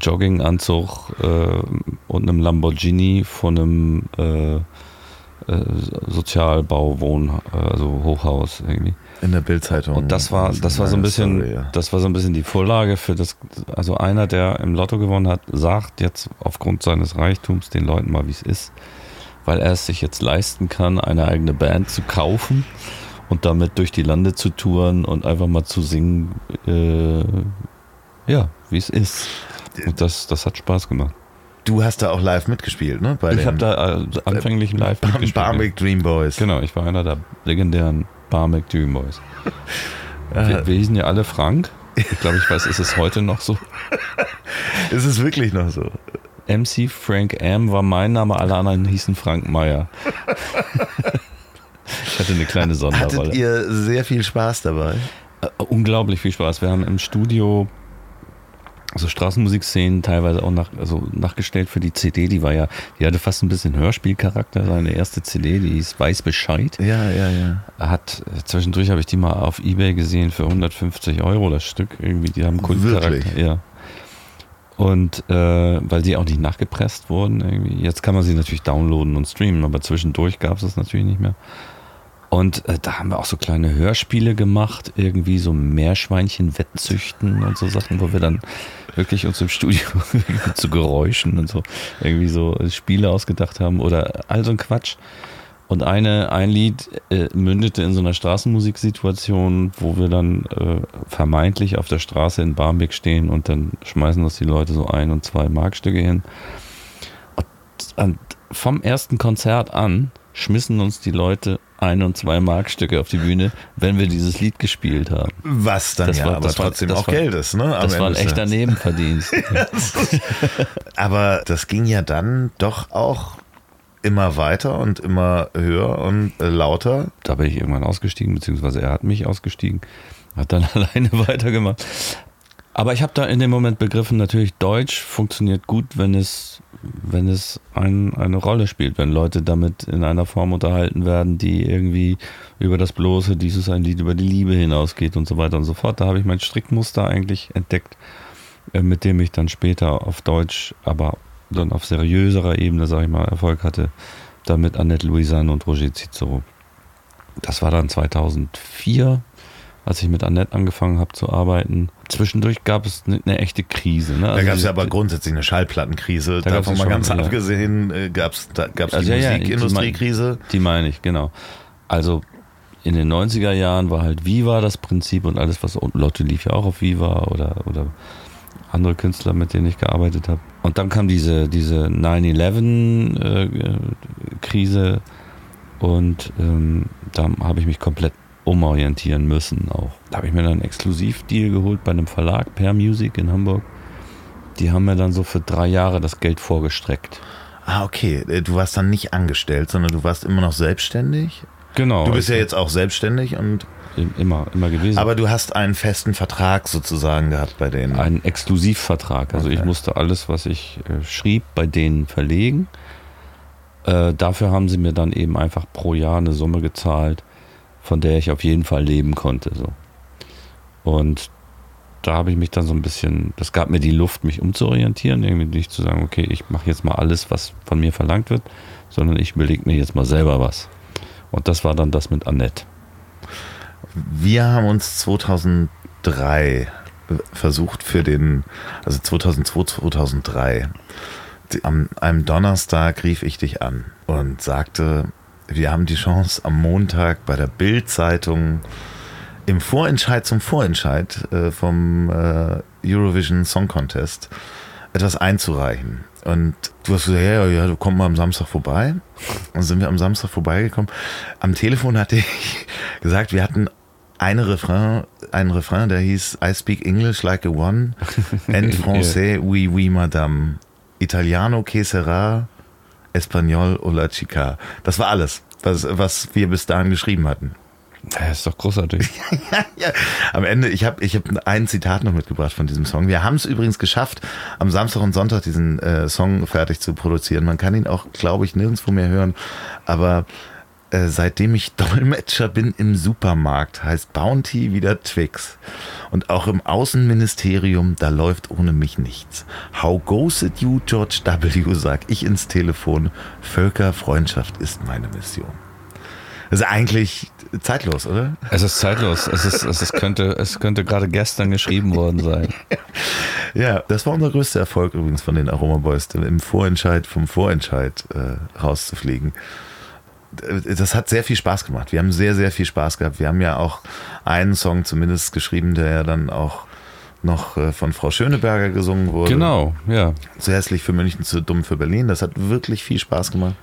Jogginganzug äh, und einem Lamborghini von einem äh, äh, Sozialbauwohn, äh, also Hochhaus irgendwie. In der Bildzeitung. Und das war, das war so ein bisschen, Story, ja. das war so ein bisschen die Vorlage für das. Also einer, der im Lotto gewonnen hat, sagt jetzt aufgrund seines Reichtums den Leuten mal, wie es ist, weil er es sich jetzt leisten kann, eine eigene Band zu kaufen und damit durch die Lande zu touren und einfach mal zu singen, äh, ja, wie es ist. Und das, das hat Spaß gemacht. Du hast da auch live mitgespielt, ne? Bei ich habe da äh, anfänglich live mitgespielt. Barmbek Dream Boys. Genau, ich war einer der legendären Barmek Dream Boys. [LAUGHS] Äh. Wir, wir hießen ja alle Frank. Ich glaube, ich weiß, ist es heute noch so. [LAUGHS] Ist es wirklich noch so? MC Frank M war mein Name, alle anderen hießen Frank Meyer. [LAUGHS] ich hatte eine kleine Sonderrolle. Hattet ihr sehr viel Spaß dabei? Äh, unglaublich viel Spaß. Wir haben im Studio so Straßenmusikszenen teilweise auch nach, also nachgestellt für die CD. Die war ja, die hatte fast ein bisschen Hörspielcharakter. Seine erste CD, die hieß Weiß Bescheid. Ja, ja, ja. Hat zwischendurch habe ich die mal auf Ebay gesehen für 150 Euro das Stück irgendwie. Die haben Kultcharakter. Wirklich? Ja. Und äh, weil sie auch nicht nachgepresst wurden irgendwie. Jetzt kann man sie natürlich downloaden und streamen, aber zwischendurch gab es das natürlich nicht mehr. Und äh, da haben wir auch so kleine Hörspiele gemacht, irgendwie so Meerschweinchen wettzüchten und so Sachen, wo wir dann wirklich uns im Studio [LAUGHS] zu Geräuschen und so irgendwie so Spiele ausgedacht haben oder all so ein Quatsch. Und eine, ein Lied äh, mündete in so einer Straßenmusiksituation, wo wir dann äh, vermeintlich auf der Straße in Barmbek stehen und dann schmeißen uns die Leute so ein und zwei Markstücke hin. Und, und vom ersten Konzert an schmissen uns die Leute ein und zwei Markstücke auf die Bühne, wenn wir dieses Lied gespielt haben. Was dann Das ja war- aber war- trotzdem das auch war- Geld ist, ne? Am Das war ein Ende echter. Nebenverdienst. [LAUGHS] Aber das ging ja dann doch auch immer weiter und immer höher und äh, lauter. da bin ich irgendwann ausgestiegen, beziehungsweise er hat mich ausgestiegen, hat dann [LAUGHS] alleine weitergemacht. Aber ich habe da in dem Moment begriffen, natürlich Deutsch funktioniert gut, wenn es, wenn es ein, eine Rolle spielt, wenn Leute damit in einer Form unterhalten werden, die irgendwie über das bloße, dieses ein Lied über die Liebe hinausgeht und so weiter und so fort. Da habe ich mein Strickmuster eigentlich entdeckt, äh, mit dem ich dann später auf Deutsch, aber dann auf seriöserer Ebene, sage ich mal, Erfolg hatte, dann mit Annette Louisanne und Roger Cicero. Das war dann 2004, als ich mit Annette angefangen habe zu arbeiten. Zwischendurch gab es eine, eine echte Krise. Ne? Da Also gab es die- ja aber grundsätzlich eine Schallplattenkrise. Da Davon mal ganz abgesehen äh, gab es da gab's Also die ja, Musikindustriekrise. Die meine ich, genau. Also in den 90er Jahren war halt Viva das Prinzip und alles, was Lotte lief ja auch auf Viva oder, oder andere Künstler, mit denen ich gearbeitet habe. Und dann kam diese, diese 9-11-Krise und ähm, da habe ich mich komplett umorientieren müssen auch. Da habe ich mir dann einen Exklusivdeal geholt bei einem Verlag, Per Music in Hamburg. Die haben mir dann so für drei Jahre das Geld vorgestreckt. Ah, okay. Äh, Du warst dann nicht angestellt, sondern du warst immer noch selbstständig. Genau. Du bist ja jetzt auch selbstständig und immer, immer gewesen. aber du hast einen festen Vertrag sozusagen gehabt bei denen. einen Exklusivvertrag. Also ich Okay. musste alles, was ich äh, schrieb, bei denen verlegen. Äh, dafür haben sie mir dann eben einfach pro Jahr eine Summe gezahlt, von der ich auf jeden Fall leben konnte. So. Und da habe ich mich dann so ein bisschen, das gab mir die Luft, mich umzuorientieren, irgendwie nicht zu sagen, okay, ich mache jetzt mal alles, was von mir verlangt wird, sondern ich überlege mir jetzt mal selber was. Und das war dann das mit Annette. Wir haben uns 2003 versucht für den, also 2002, 2003, die- am einem Donnerstag rief ich dich an und sagte, wir haben die Chance am Montag bei der Bild-Zeitung im Vorentscheid zum Vorentscheid äh, vom äh, Eurovision Song Contest etwas einzureichen. Und du hast gesagt, ja, ja, du kommst mal am Samstag vorbei. Dann sind wir am Samstag vorbeigekommen. Am Telefon hatte ich [LAUGHS] gesagt, wir hatten eine Refrain, einen Refrain, der hieß I speak English like a one [LAUGHS] and français, oui, oui, madame. Italiano, que sera, Espanol o la chica. Das war alles, was, was wir bis dahin geschrieben hatten. Das ist doch großartig. [LAUGHS] ja, am Ende, ich habe ich hab ein Zitat noch mitgebracht von diesem Song. Wir haben es übrigens geschafft, am Samstag und Sonntag diesen äh, Song fertig zu produzieren. Man kann ihn auch, glaube ich, nirgendwo mehr hören. Aber äh, seitdem ich Dolmetscher bin im Supermarkt, heißt Bounty wieder Twix. Und auch im Außenministerium, da läuft ohne mich nichts. How goes it you, George W., sag ich ins Telefon. Völkerfreundschaft ist meine Mission. Das ist eigentlich zeitlos, oder? Es ist zeitlos. Es, ist, es, ist, könnte, es könnte gerade gestern geschrieben worden sein. [LAUGHS] Ja, das war unser größter Erfolg übrigens von den Aroma Boys, im Vorentscheid, vom Vorentscheid äh, rauszufliegen. Das hat sehr viel Spaß gemacht. Wir haben sehr, sehr viel Spaß gehabt. Wir haben ja auch einen Song zumindest geschrieben, der ja dann auch noch äh, von Frau Schöneberger gesungen wurde. Genau, ja. Zu hässlich für München, zu dumm für Berlin. Das hat wirklich viel Spaß gemacht.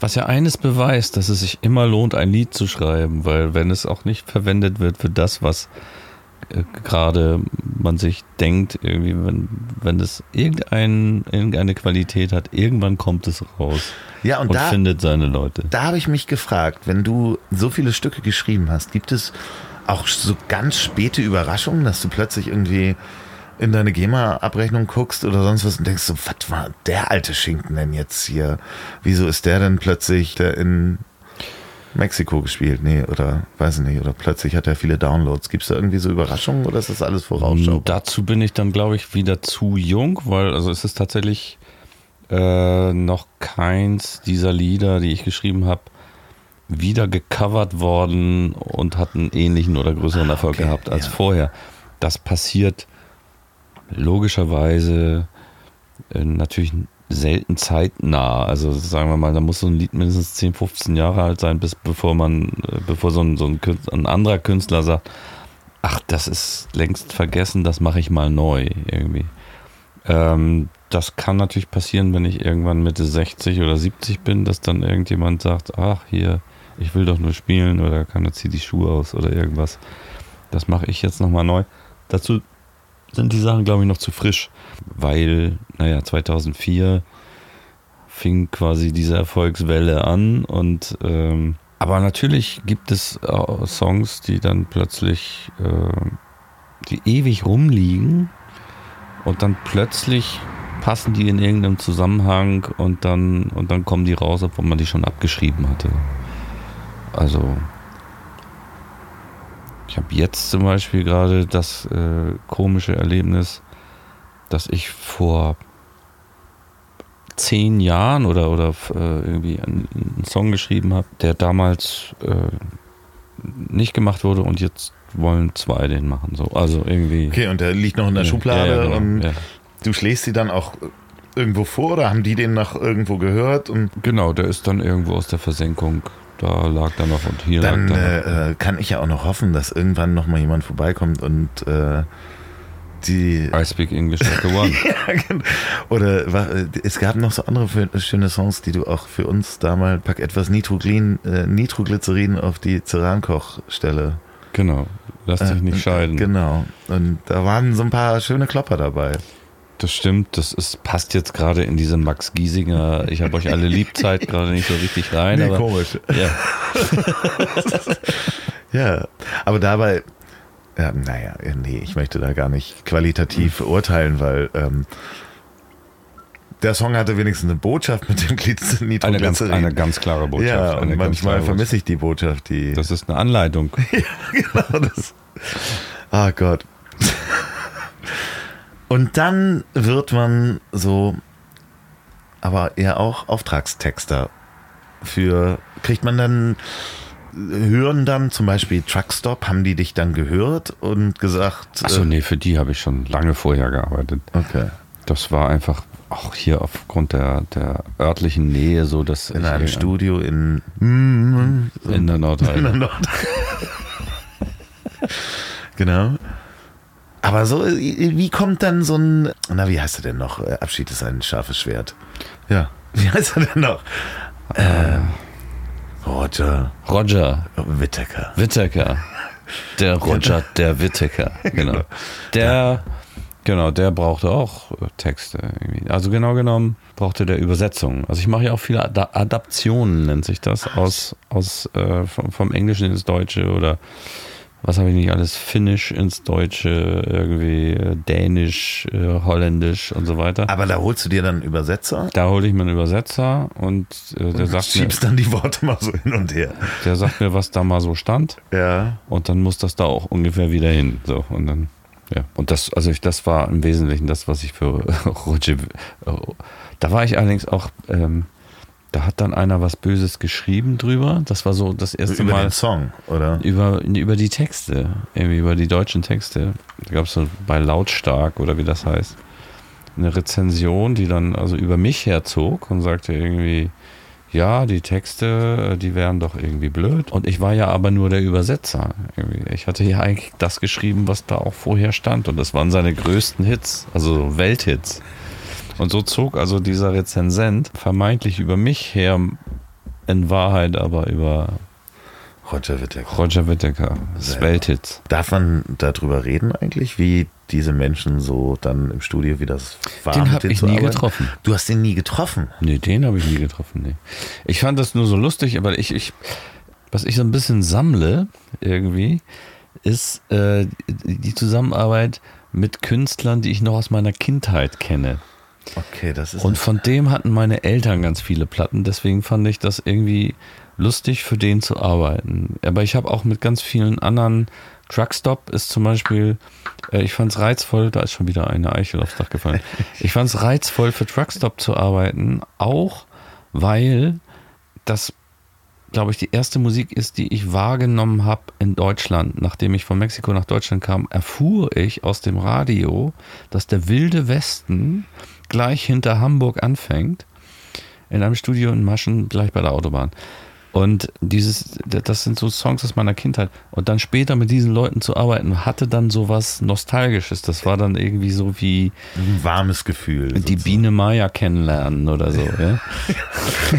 Was ja eines beweist, dass es sich immer lohnt, ein Lied zu schreiben, weil wenn es auch nicht verwendet wird für das, was äh, gerade man sich denkt, irgendwie, wenn, wenn es irgendein, irgendeine Qualität hat, irgendwann kommt es raus ja, und, und da, findet seine Leute. Da habe ich mich gefragt, wenn du so viele Stücke geschrieben hast, gibt es auch so ganz späte Überraschungen, dass du plötzlich irgendwie in deine GEMA-Abrechnung guckst oder sonst was und denkst so, was war der alte Schinken denn jetzt hier? Wieso ist der denn plötzlich der in Mexiko gespielt? Nee, oder weiß ich nicht, oder plötzlich hat er viele Downloads. Gibt es da irgendwie so Überraschungen oder ist das alles vorausschaubar? Dazu bin ich dann, glaube ich, wieder zu jung, weil also es ist tatsächlich äh, noch keins dieser Lieder, die ich geschrieben habe, wieder gecovert worden und hat einen ähnlichen oder größeren ah, Erfolg okay, gehabt als ja. vorher. Das passiert logischerweise äh, natürlich selten zeitnah. Also sagen wir mal, da muss so ein Lied mindestens 10, 15 Jahre alt sein, bis bevor man, äh, bevor so ein, so ein, Künstler, ein anderer Künstler sagt, ach, das ist längst vergessen, das mache ich mal neu irgendwie. Ähm, das kann natürlich passieren, wenn ich irgendwann Mitte 60 oder 70 bin, dass dann irgendjemand sagt, ach hier, ich will doch nur spielen oder kann jetzt hier die Schuhe aus oder irgendwas. Das mache ich jetzt nochmal neu. Dazu sind die Sachen, glaube ich, noch zu frisch, weil, naja, 2004 fing quasi diese Erfolgswelle an und ähm, aber natürlich gibt es Songs, die dann plötzlich äh, die ewig rumliegen und dann plötzlich passen die in irgendeinem Zusammenhang und dann und dann kommen die raus, obwohl man die schon abgeschrieben hatte. Also ich habe jetzt zum Beispiel gerade das äh, komische Erlebnis, dass ich vor zehn Jahren oder, oder äh, irgendwie einen, einen, Song geschrieben habe, der damals äh, nicht gemacht wurde und jetzt wollen zwei den machen. So. Also irgendwie. Okay, und der liegt noch in der Schublade ja, ja, genau, und ja. du schlägst sie dann auch irgendwo vor oder haben die den noch irgendwo gehört? Und genau, der ist dann irgendwo aus der Versenkung da lag dann noch und hier dann, lag dann äh, kann ich ja auch noch hoffen, dass irgendwann noch mal jemand vorbeikommt und äh, die I speak English like a one. [LAUGHS] ja, genau. Oder es gab noch so andere schöne Songs, die du auch für uns damals pack etwas Nitroglin, äh, Nitroglycerin auf die Cerankochstelle. Genau, lass dich nicht äh, scheiden. Genau. Und da waren so ein paar schöne Klopper dabei. Das stimmt, das ist, passt jetzt gerade in diese Max Giesinger, ich habe euch alle Liebzeit gerade nicht so richtig rein. Nee, aber, komisch. Ja. [LAUGHS] ja, aber dabei, ja, naja, nee, ich möchte da gar nicht qualitativ urteilen, weil ähm, der Song hatte wenigstens eine Botschaft mit dem Glied eine ganz, eine ganz klare Botschaft. Ja, und manchmal vermisse ich die Botschaft. Die das ist eine Anleitung. [LAUGHS] ja, genau. Das. Ah oh Gott. Und dann wird man so, aber eher auch Auftragstexter für, kriegt man dann, hören dann zum Beispiel Truckstop, haben die dich dann gehört und gesagt? Achso, äh, nee, für die habe ich schon lange vorher gearbeitet. Okay. Das war einfach auch hier aufgrund der, der örtlichen Nähe so, dass in einem Studio in in der Nordheide. In der Nordheide. [LAUGHS] genau. Aber so, wie kommt dann so ein, na, wie heißt er denn noch? Äh, Abschied ist ein scharfes Schwert. Ja. Wie heißt er denn noch? Äh, Roger. Roger. Whittaker. Whittaker. Der Roger, der Whittaker. [LAUGHS] Genau. Der, genau, der brauchte auch Texte. Also genau genommen brauchte der Übersetzung. Also ich mache ja auch viele Adaptionen, nennt sich das, aus, aus äh, vom, vom Englischen ins Deutsche oder was habe ich nicht alles, Finnisch ins Deutsche, irgendwie äh, Dänisch, äh, Holländisch und so weiter. Aber da holst du dir dann einen Übersetzer? Da hole ich mir einen Übersetzer und äh, der und sagt mir, schiebst dann die Worte mal so hin und her. der sagt mir, was da mal so stand. Ja. Und dann muss das da auch ungefähr wieder hin. So, und dann, ja. Und das, also ich, das war im Wesentlichen das, was ich für [LAUGHS] Roger. Da war ich allerdings auch, ähm, da hat dann einer was Böses geschrieben drüber. Das war so das erste Über Mal. den Song, oder? Über, über die Texte, irgendwie über die deutschen Texte. Da gab es so bei Lautstark oder wie das heißt, eine Rezension, die dann also über mich herzog und sagte irgendwie, ja, die Texte, die wären doch irgendwie blöd. Und ich war ja aber nur der Übersetzer. Ich hatte ja eigentlich das geschrieben, was da auch vorher stand. Und das waren seine größten Hits, also Welthits. Und so zog also dieser Rezensent vermeintlich über mich her, in Wahrheit aber über Roger Whittaker. Roger Whittaker, das. Welthits. Darf man darüber reden eigentlich, wie diese Menschen so dann im Studio, wie das war? Den mit hab denen ich nie arbeiten? getroffen. Du hast den nie getroffen? Nee, den habe ich nie getroffen. Nee. Ich fand das nur so lustig, aber ich, ich was ich so ein bisschen sammle irgendwie, ist äh, die Zusammenarbeit mit Künstlern, die ich noch aus meiner Kindheit kenne. Okay, das ist. Und von dem hatten meine Eltern ganz viele Platten, deswegen fand ich das irgendwie lustig, für den zu arbeiten. Aber ich habe auch mit ganz vielen anderen, Truckstop ist zum Beispiel, äh, ich fand es reizvoll, da ist schon wieder eine Eichel aufs Dach gefallen. [LAUGHS] Ich fand es reizvoll, für Truckstop zu arbeiten, auch weil das, glaube ich, die erste Musik ist, die ich wahrgenommen habe in Deutschland. Nachdem ich von Mexiko nach Deutschland kam, erfuhr ich aus dem Radio, dass der Wilde Westen gleich hinter Hamburg anfängt, in einem Studio in Maschen, gleich bei der Autobahn. Und dieses, das sind so Songs aus meiner Kindheit. Und dann später mit diesen Leuten zu arbeiten, hatte dann so was Nostalgisches. Das war dann irgendwie so wie ein warmes Gefühl. die sozusagen. Biene Maya kennenlernen oder so. Ja?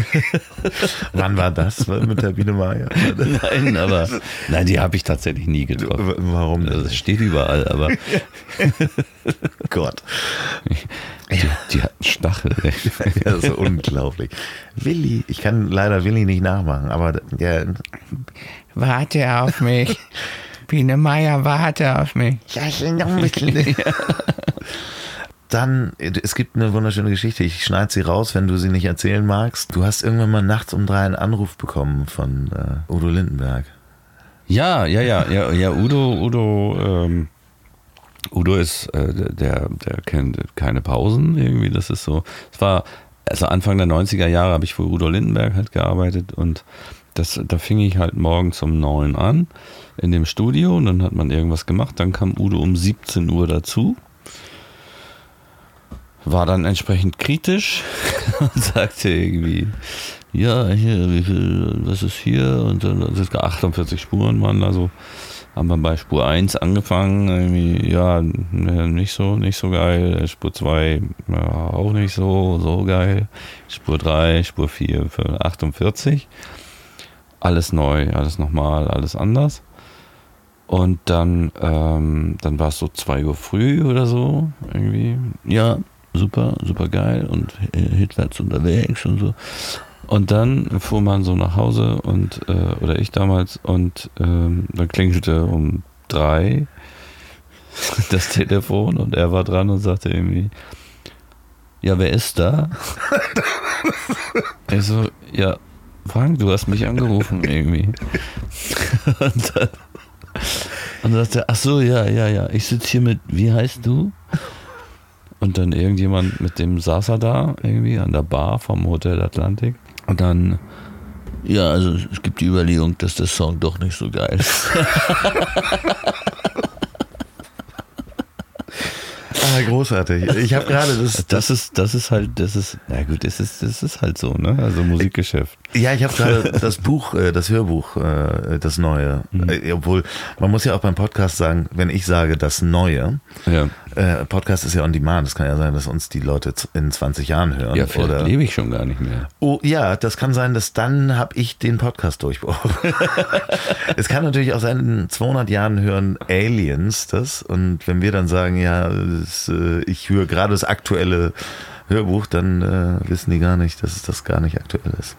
[LAUGHS] Wann war das mit der Biene Maya? [LAUGHS] Nein, aber nein, die habe ich tatsächlich nie getroffen. Warum? Also, Das steht überall, aber [LAUGHS] Gott. Die, die hat einen Stachel. [LAUGHS] Ja, das ist unglaublich. Willi, ich kann leider Willi nicht nachmachen, aber der. Warte auf mich. [LAUGHS] Biene Meier, warte auf mich. [LAUGHS] Dann, es gibt eine wunderschöne Geschichte. Ich schneide sie raus, wenn du sie nicht erzählen magst. Du hast irgendwann mal nachts um drei einen Anruf bekommen von äh, Udo Lindenberg. Ja, ja, ja, ja, ja, Udo, Udo, ähm, Udo ist, äh, der, der kennt keine Pausen irgendwie. Das ist so. Es war, also Anfang der 90er Jahre habe ich für Udo Lindenberg halt gearbeitet und das, da fing ich halt morgens um neun an in dem Studio und dann hat man irgendwas gemacht. Dann kam Udo um 17 Uhr dazu. War dann entsprechend kritisch [LAUGHS] und sagte irgendwie, ja, hier, wie viel, was ist hier? Und dann ist 48 Spuren waren da so. Haben wir bei Spur 1 angefangen, ja, nicht so, nicht so geil. Spur 2, ja, auch nicht so, so geil. Spur 3, Spur 4, für 48. Alles neu, alles nochmal, alles anders. Und dann, ähm, dann war es so 2 Uhr früh oder so, irgendwie. Ja, super, super geil und Hitler ist unterwegs und so. Und dann fuhr man so nach Hause und, äh, oder ich damals, und ähm, dann klingelte um drei [LAUGHS] das Telefon und er war dran und sagte irgendwie, ja, wer ist da? [LAUGHS] ich so, ja, Frank, du hast mich angerufen [LAUGHS] irgendwie. und dann, und dann sagte er, ach so, ja, ja, ja, ich sitze hier mit, wie heißt du? Und dann irgendjemand, mit dem saß er da irgendwie an der Bar vom Hotel Atlantik. Und dann, ja, also es gibt die Überlegung, dass der Song doch nicht so geil ist. [LAUGHS] Ah, großartig. Ich habe gerade das, Das ist, das ist halt, das ist, na gut, das ist, das ist halt so, ne? Also Musikgeschäft. Ja, ich habe gerade [LAUGHS] das Buch, äh, das Hörbuch, äh, das Neue. Äh, Obwohl, man muss ja auch beim Podcast sagen, wenn ich sage das Neue, Ja, Podcast ist ja on demand. Es kann ja sein, dass uns die Leute in 20 Jahren hören. ja vielleicht oder, lebe ich schon gar nicht mehr. oh, ja, das kann sein, dass dann habe ich den Podcast durchbrochen. [LAUGHS] es kann natürlich auch sein, in 200 Jahren hören Aliens das. Und wenn wir dann sagen, ja, ich höre gerade das aktuelle Hörbuch, dann wissen die gar nicht, dass es das gar nicht aktuell ist.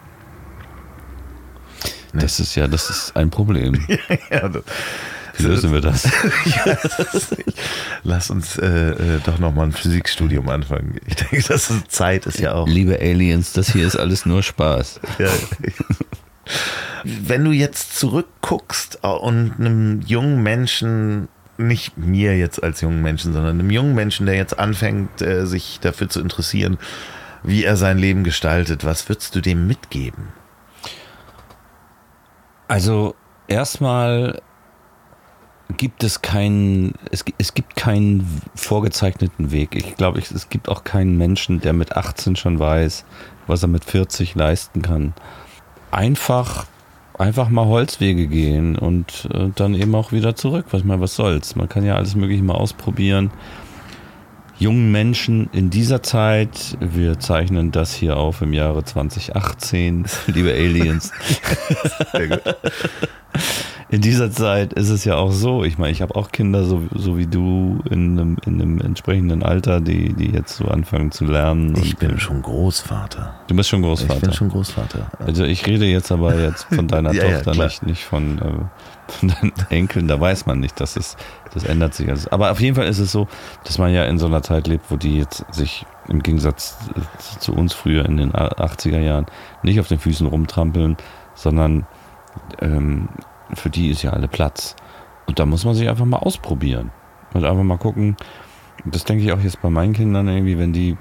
Das ist ja, das ist ein Problem. [LAUGHS] ja, das, Wie lösen wir das? [LAUGHS] ja, lass uns äh, äh, doch nochmal ein Physikstudium anfangen. Ich denke, das ist, Zeit ist ja auch. Liebe Aliens, das hier ist alles nur Spaß. [LAUGHS] Ja. Wenn du jetzt zurückguckst und einem jungen Menschen nicht mir jetzt als jungen Menschen, sondern einem jungen Menschen, der jetzt anfängt, äh, sich dafür zu interessieren, wie er sein Leben gestaltet, was würdest du dem mitgeben? Also erstmal gibt es keinen, es, es gibt keinen vorgezeichneten Weg. Ich glaube, es gibt auch keinen Menschen, der mit 18 schon weiß, was er mit 40 leisten kann. Einfach einfach mal Holzwege gehen und äh, dann eben auch wieder zurück. Was, mal, was soll's? Man kann ja alles Mögliche mal ausprobieren. Jungen Menschen in dieser Zeit, wir zeichnen das hier auf im Jahre 2018, [LAUGHS] liebe Aliens. Sehr gut in dieser Zeit ist es ja auch so, ich meine, ich habe auch Kinder, so, so wie du, in einem, in einem entsprechenden Alter, die, die jetzt so anfangen zu lernen. Ich bin schon Großvater. Du bist schon Großvater. Ich bin schon Großvater. Also ich rede jetzt aber jetzt von deiner [LAUGHS] ja, Tochter, ja, nicht, nicht von, äh, [LAUGHS] von deinen Enkeln. Da weiß man nicht, dass es, das ändert sich. Also, aber auf jeden Fall ist es so, dass man ja in so einer Zeit lebt, wo die jetzt sich im Gegensatz zu uns früher in den 80er Jahren nicht auf den Füßen rumtrampeln, sondern ähm, für die ist ja alle Platz. Und da muss man sich einfach mal ausprobieren. Und einfach mal gucken. Das denke ich auch jetzt bei meinen Kindern irgendwie, wenn die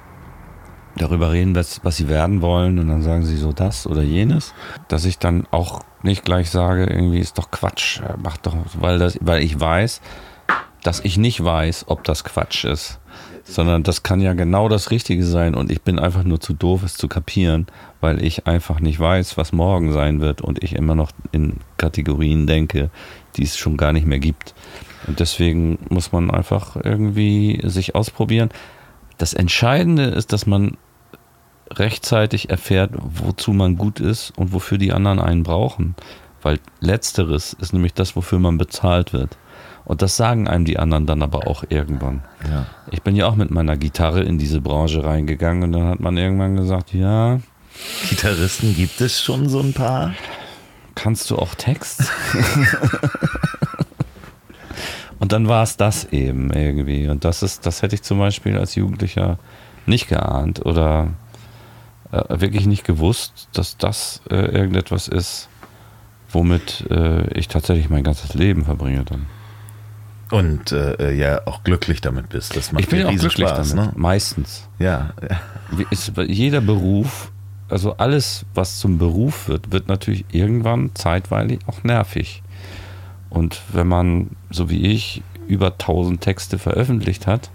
darüber reden, was, was sie werden wollen. Und dann sagen sie so das oder jenes, dass ich dann auch nicht gleich sage, irgendwie ist doch Quatsch, mach doch, weil das, weil ich weiß, dass ich nicht weiß, ob das Quatsch ist. Sondern das kann ja genau das Richtige sein. Und ich bin einfach nur zu doof, es zu kapieren, weil ich einfach nicht weiß, was morgen sein wird. Und ich immer noch in Kategorien denke, die es schon gar nicht mehr gibt. Und deswegen muss man einfach irgendwie sich ausprobieren. Das Entscheidende ist, dass man rechtzeitig erfährt, wozu man gut ist und wofür die anderen einen brauchen. Weil letzteres ist nämlich das, wofür man bezahlt wird. Und das sagen einem die anderen dann aber auch irgendwann. Ja. Ich bin ja auch mit meiner Gitarre in diese Branche reingegangen und dann hat man irgendwann gesagt, ja. Gitarristen gibt es schon so ein paar. Kannst du auch Text? [LAUGHS] und dann war es das eben irgendwie. Und das ist, das hätte ich zum Beispiel als Jugendlicher nicht geahnt oder äh, wirklich nicht gewusst, dass das äh, irgendetwas ist, womit äh, ich tatsächlich mein ganzes Leben verbringe dann. Und äh, ja, auch glücklich damit bist. Das macht ich bin auch glücklich Spaß, damit, ne? meistens. Ja. ja. Ist, jeder Beruf, also alles, was zum Beruf wird, wird natürlich irgendwann zeitweilig auch nervig. Und wenn man, so wie ich, über 1000 Texte veröffentlicht hat,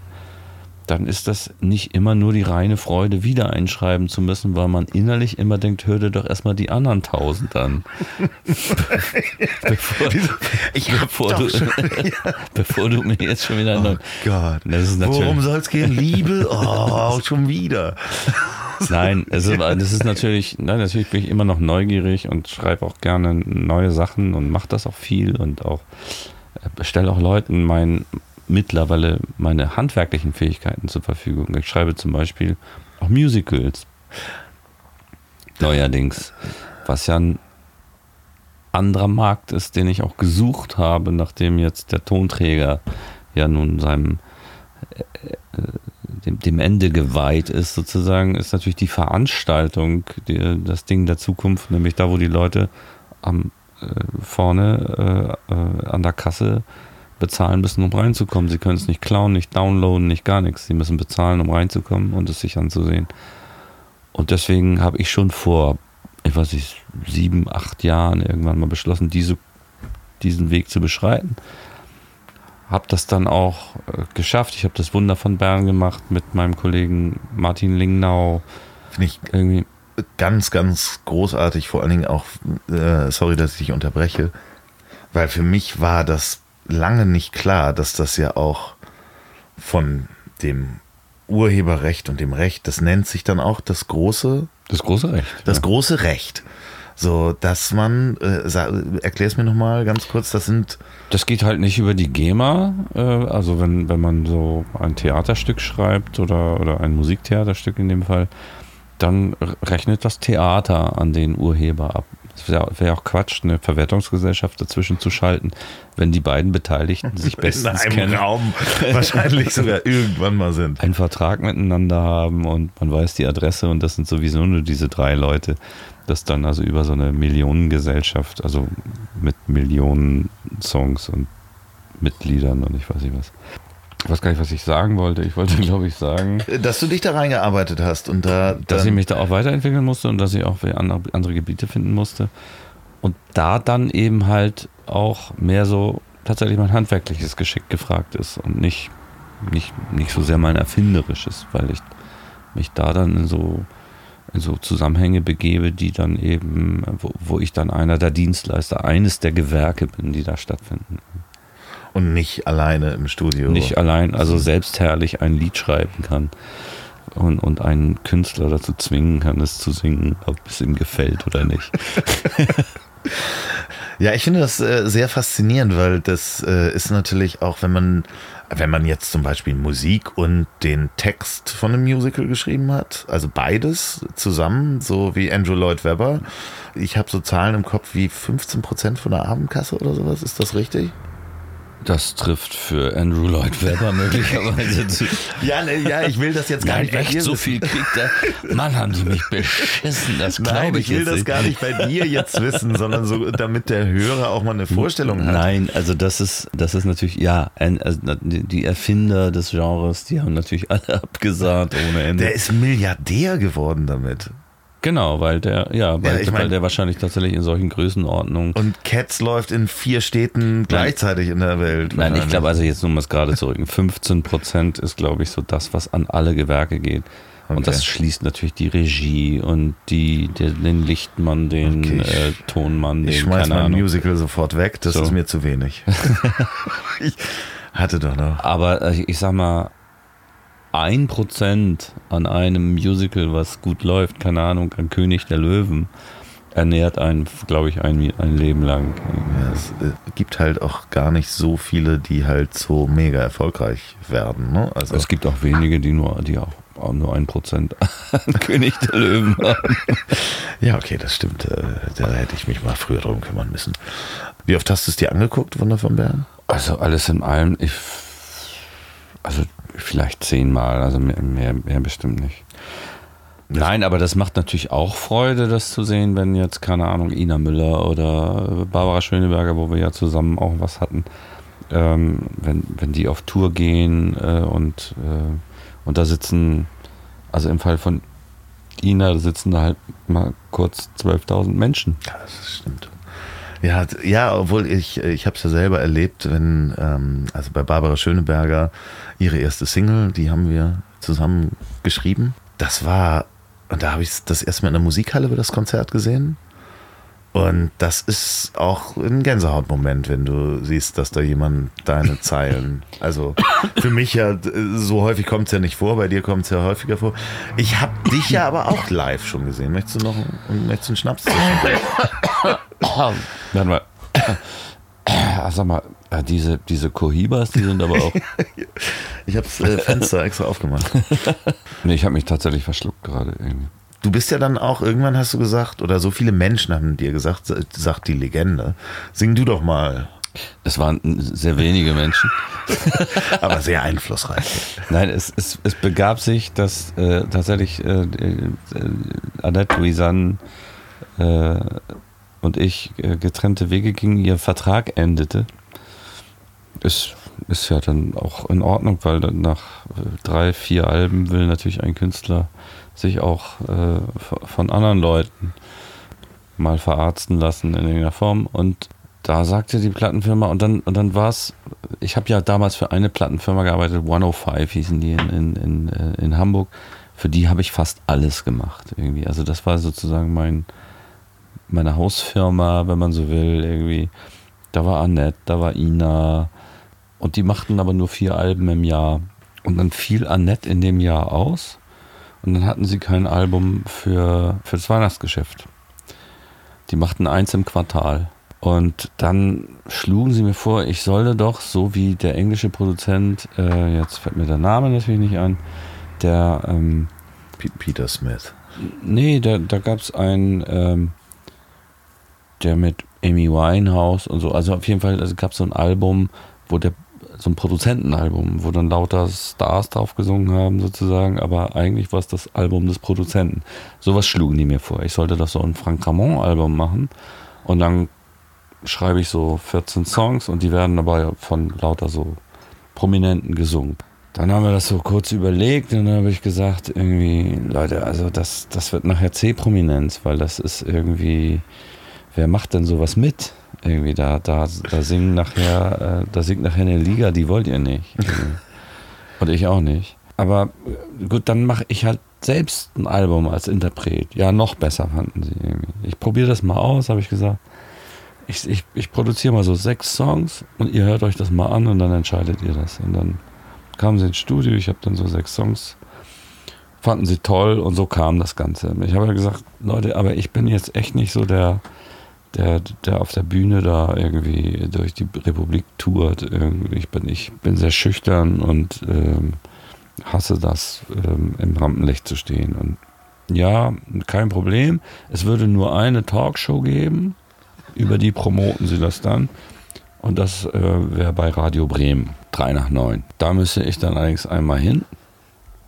dann ist das nicht immer nur die reine Freude, wieder einschreiben zu müssen, weil man innerlich immer denkt, hör dir doch erstmal die anderen tausend an. [LAUGHS] bevor, ich bevor, du, [LAUGHS] [LAUGHS] bevor du mir jetzt schon wieder... Oh Gott, worum soll es gehen? Liebe? Oh, schon wieder. [LAUGHS] Nein, es ist, das ist natürlich, nein, natürlich bin ich immer noch neugierig und schreibe auch gerne neue Sachen und mache das auch viel und auch äh, stelle auch Leuten mein, mittlerweile meine handwerklichen Fähigkeiten zur Verfügung. Ich schreibe zum Beispiel auch Musicals. Neuerdings. Was ja ein anderer Markt ist, den ich auch gesucht habe, nachdem jetzt der Tonträger ja nun seinem äh, dem, dem, Ende geweiht ist, sozusagen, ist natürlich die Veranstaltung die, das Ding der Zukunft, nämlich da, wo die Leute am, äh, vorne äh, äh an der Kasse bezahlen müssen, um reinzukommen. Sie können es nicht klauen, nicht downloaden, nicht gar nichts. Sie müssen bezahlen, um reinzukommen und es sich anzusehen. Und deswegen habe ich schon vor, ich weiß nicht, sieben, acht Jahren irgendwann mal beschlossen, diese, diesen Weg zu beschreiten. Habe das dann auch äh, geschafft. Ich habe das Wunder von Bern gemacht mit meinem Kollegen Martin Lingnau. Finde ich irgendwie ganz, ganz großartig. Vor allen Dingen auch, äh, sorry, dass ich dich unterbreche, weil für mich war das lange nicht klar, dass das ja auch von dem Urheberrecht und dem Recht, das nennt sich dann auch das große. Das große Recht. Das ja. große Recht. So, dass man, äh, erklär es mir nochmal ganz kurz, das sind. Das geht halt nicht über die GEMA. Äh, also, wenn, wenn man so ein Theaterstück schreibt oder, oder ein Musiktheaterstück in dem Fall, dann rechnet das Theater an den Urheber ab. Es wäre wär auch Quatsch, eine Verwertungsgesellschaft dazwischen zu schalten, wenn die beiden Beteiligten sich bestens [LAUGHS] In einem kennen. Raum wahrscheinlich sogar [LAUGHS] irgendwann mal sind. einen Vertrag miteinander haben und man weiß die Adresse und das sind sowieso nur diese drei Leute, das dann also über so eine Millionengesellschaft, also mit Millionen Songs und Mitgliedern und ich weiß nicht was. Ich weiß gar nicht, was ich sagen wollte. Ich wollte, glaube ich, sagen, Dass du dich da reingearbeitet hast und da. dass ich mich da auch weiterentwickeln musste und dass ich auch andere Gebiete finden musste. Und da dann eben halt auch mehr so tatsächlich mein handwerkliches Geschick gefragt ist und nicht, nicht, nicht so sehr mein erfinderisches, weil ich mich da dann in so, in so Zusammenhänge begebe, die dann eben, wo, wo ich dann einer der Dienstleister, eines der Gewerke bin, die da stattfinden. und nicht alleine im Studio. Nicht allein, also selbstherrlich ein Lied schreiben kann und, und einen Künstler dazu zwingen kann, es zu singen, ob es ihm gefällt oder nicht. [LAUGHS] Ja, ich finde das äh, sehr faszinierend, weil das äh, ist natürlich auch, wenn man, wenn man jetzt zum Beispiel Musik und den Text von einem Musical geschrieben hat, also beides zusammen, so wie Andrew Lloyd Webber. Ich habe so Zahlen im Kopf wie 15 Prozent von der Abendkasse oder sowas. Ist das richtig? Das trifft für Andrew Lloyd Webber [LAUGHS] möglicherweise zu. Ja, ne, ja, ich will das jetzt gar Nein, nicht bei echt dir so wissen. viel kriegt er. Mann, haben die mich beschissen. Das Nein, glaube ich will jetzt das gar nicht bei dir jetzt wissen, sondern so, damit der Hörer auch mal eine Vorstellung hat. Nein, also das ist, das ist natürlich, ja, also die Erfinder des Genres, die haben natürlich alle [LAUGHS] abgesagt ohne Ende. Der ist Milliardär geworden damit. Genau, weil der, ja, weil, Ja, ich mein- weil der wahrscheinlich tatsächlich in solchen Größenordnungen. Und Cats läuft in vier Städten gleichzeitig in der Welt. Nein, ich glaube also jetzt nur mal es gerade zurück. 15 Prozent ist, glaube ich, so das, was an alle Gewerke geht. Und Okay. das schließt natürlich die Regie und die, den, Lichtmann, den Okay, ich- äh, Tonmann, den Ich schmeiß keine mein Ahnung. Musical sofort weg, das So. ist mir zu wenig. [LAUGHS] ich hatte doch noch. Aber äh, ich sag mal, ein Prozent an einem Musical, was gut läuft, keine Ahnung, an König der Löwen, ernährt einen, glaube ich, ein, ein Leben lang. Ja, es äh, gibt halt auch gar nicht so viele, die halt so mega erfolgreich werden. Ne? Also, Es gibt auch wenige, die nur, die auch, auch nur ein Prozent an [LAUGHS] König der Löwen haben. ja, okay, das stimmt. Äh, Da hätte ich mich mal früher drum kümmern müssen. Wie oft hast du es dir angeguckt, Wunder von Bern? Also alles in allem, ich, also vielleicht zehnmal, also mehr, mehr, bestimmt nicht. Nein, aber das macht natürlich auch Freude, das zu sehen, wenn jetzt, keine Ahnung, Ina Müller oder Barbara Schöneberger, wo wir ja zusammen auch was hatten, ähm, wenn, wenn die auf Tour gehen äh, und, äh, und da sitzen, also im Fall von Ina, da sitzen da halt mal kurz 12.000 Menschen. Ja, das stimmt. Ja, ja, obwohl ich, ich habe es ja selber erlebt, wenn, ähm, also bei Barbara Schöneberger, ihre erste Single, die haben wir zusammen geschrieben. Das war, und da habe ich das erste Mal in der Musikhalle über das Konzert gesehen. Und das ist auch ein Gänsehautmoment, wenn du siehst, dass da jemand deine Zeilen, also für mich ja, so häufig kommt es ja nicht vor, bei dir kommt es ja häufiger vor. Ich habe dich ja aber auch live schon gesehen. Möchtest du noch einen, möchtest du einen Schnaps? [COUGHS] Warte mal. Ah, Sag mal, äh, diese, diese Cohibas, die sind aber auch. [LAUGHS] Ich habe das äh, Fenster extra aufgemacht. [LAUGHS] nee, ich habe mich tatsächlich verschluckt gerade irgendwie. Du bist ja dann auch, irgendwann hast du gesagt, oder so viele Menschen haben dir gesagt, sagt die Legende, sing du doch mal. Es waren sehr wenige Menschen. [LAUGHS] Aber sehr einflussreich. Nein, es, es, es begab sich, dass äh, tatsächlich äh, äh, Annette Louisanne äh, und ich äh, getrennte Wege gingen, ihr Vertrag endete. Ist, ist ja dann auch in Ordnung, weil nach äh, drei, vier Alben will natürlich ein Künstler sich auch äh, von anderen Leuten mal verarzten lassen in irgendeiner Form. Und da sagte die Plattenfirma, und dann, und dann war es, ich habe ja damals für eine Plattenfirma gearbeitet, 105 hießen die in, in, in, äh, in Hamburg. Für die habe ich fast alles gemacht irgendwie. Also das war sozusagen mein, meine Hausfirma, wenn man so will, irgendwie. Da war Annette, da war Ina. Und die machten aber nur vier Alben im Jahr. Und dann fiel Annette in dem Jahr aus. Und dann hatten sie kein Album für, für das Weihnachtsgeschäft. Die machten eins im Quartal. Und dann schlugen sie mir vor, ich solle doch, so wie der englische Produzent, äh, jetzt fällt mir der Name natürlich nicht ein, der, ähm, Peter Smith. nee, da, da gab es einen, ähm, der mit Amy Winehouse und so. Also auf jeden Fall, also gab es so ein Album, wo der so ein Produzentenalbum, wo dann lauter Stars drauf gesungen haben, sozusagen, aber eigentlich war es das Album des Produzenten. Sowas schlugen die mir vor. Ich sollte das so ein Frank Ramon-Album machen und dann schreibe ich so 14 Songs und die werden dabei von lauter so Prominenten gesungen. Dann haben wir das so kurz überlegt und dann habe ich gesagt, irgendwie, Leute, also das, das wird nachher C-Prominenz, weil das ist irgendwie, wer macht denn sowas mit? Irgendwie da, da, da singen nachher, äh, da singt nachher eine Liga, die wollt ihr nicht. [LAUGHS] Und ich auch nicht. Aber äh, gut, dann mache ich halt selbst ein Album als Interpret. Ja, noch besser fanden sie irgendwie. Ich probiere das mal aus, habe ich gesagt. Ich, ich, ich produziere mal so sechs Songs und ihr hört euch das mal an und dann entscheidet ihr das. Und dann kamen sie ins Studio, ich habe dann so sechs Songs, fanden sie toll und so kam das Ganze. Ich habe ja gesagt, Leute, aber ich bin jetzt echt nicht so der, der, der auf der Bühne da irgendwie durch die Republik tourt. Ich bin, ich bin sehr schüchtern und ähm, hasse das, ähm, im Rampenlicht zu stehen. Und ja, kein Problem. Es würde nur eine Talkshow geben, über die promoten sie das dann. Und das äh, wäre bei Radio Bremen, 3 nach 9. Da müsste ich dann allerdings einmal hin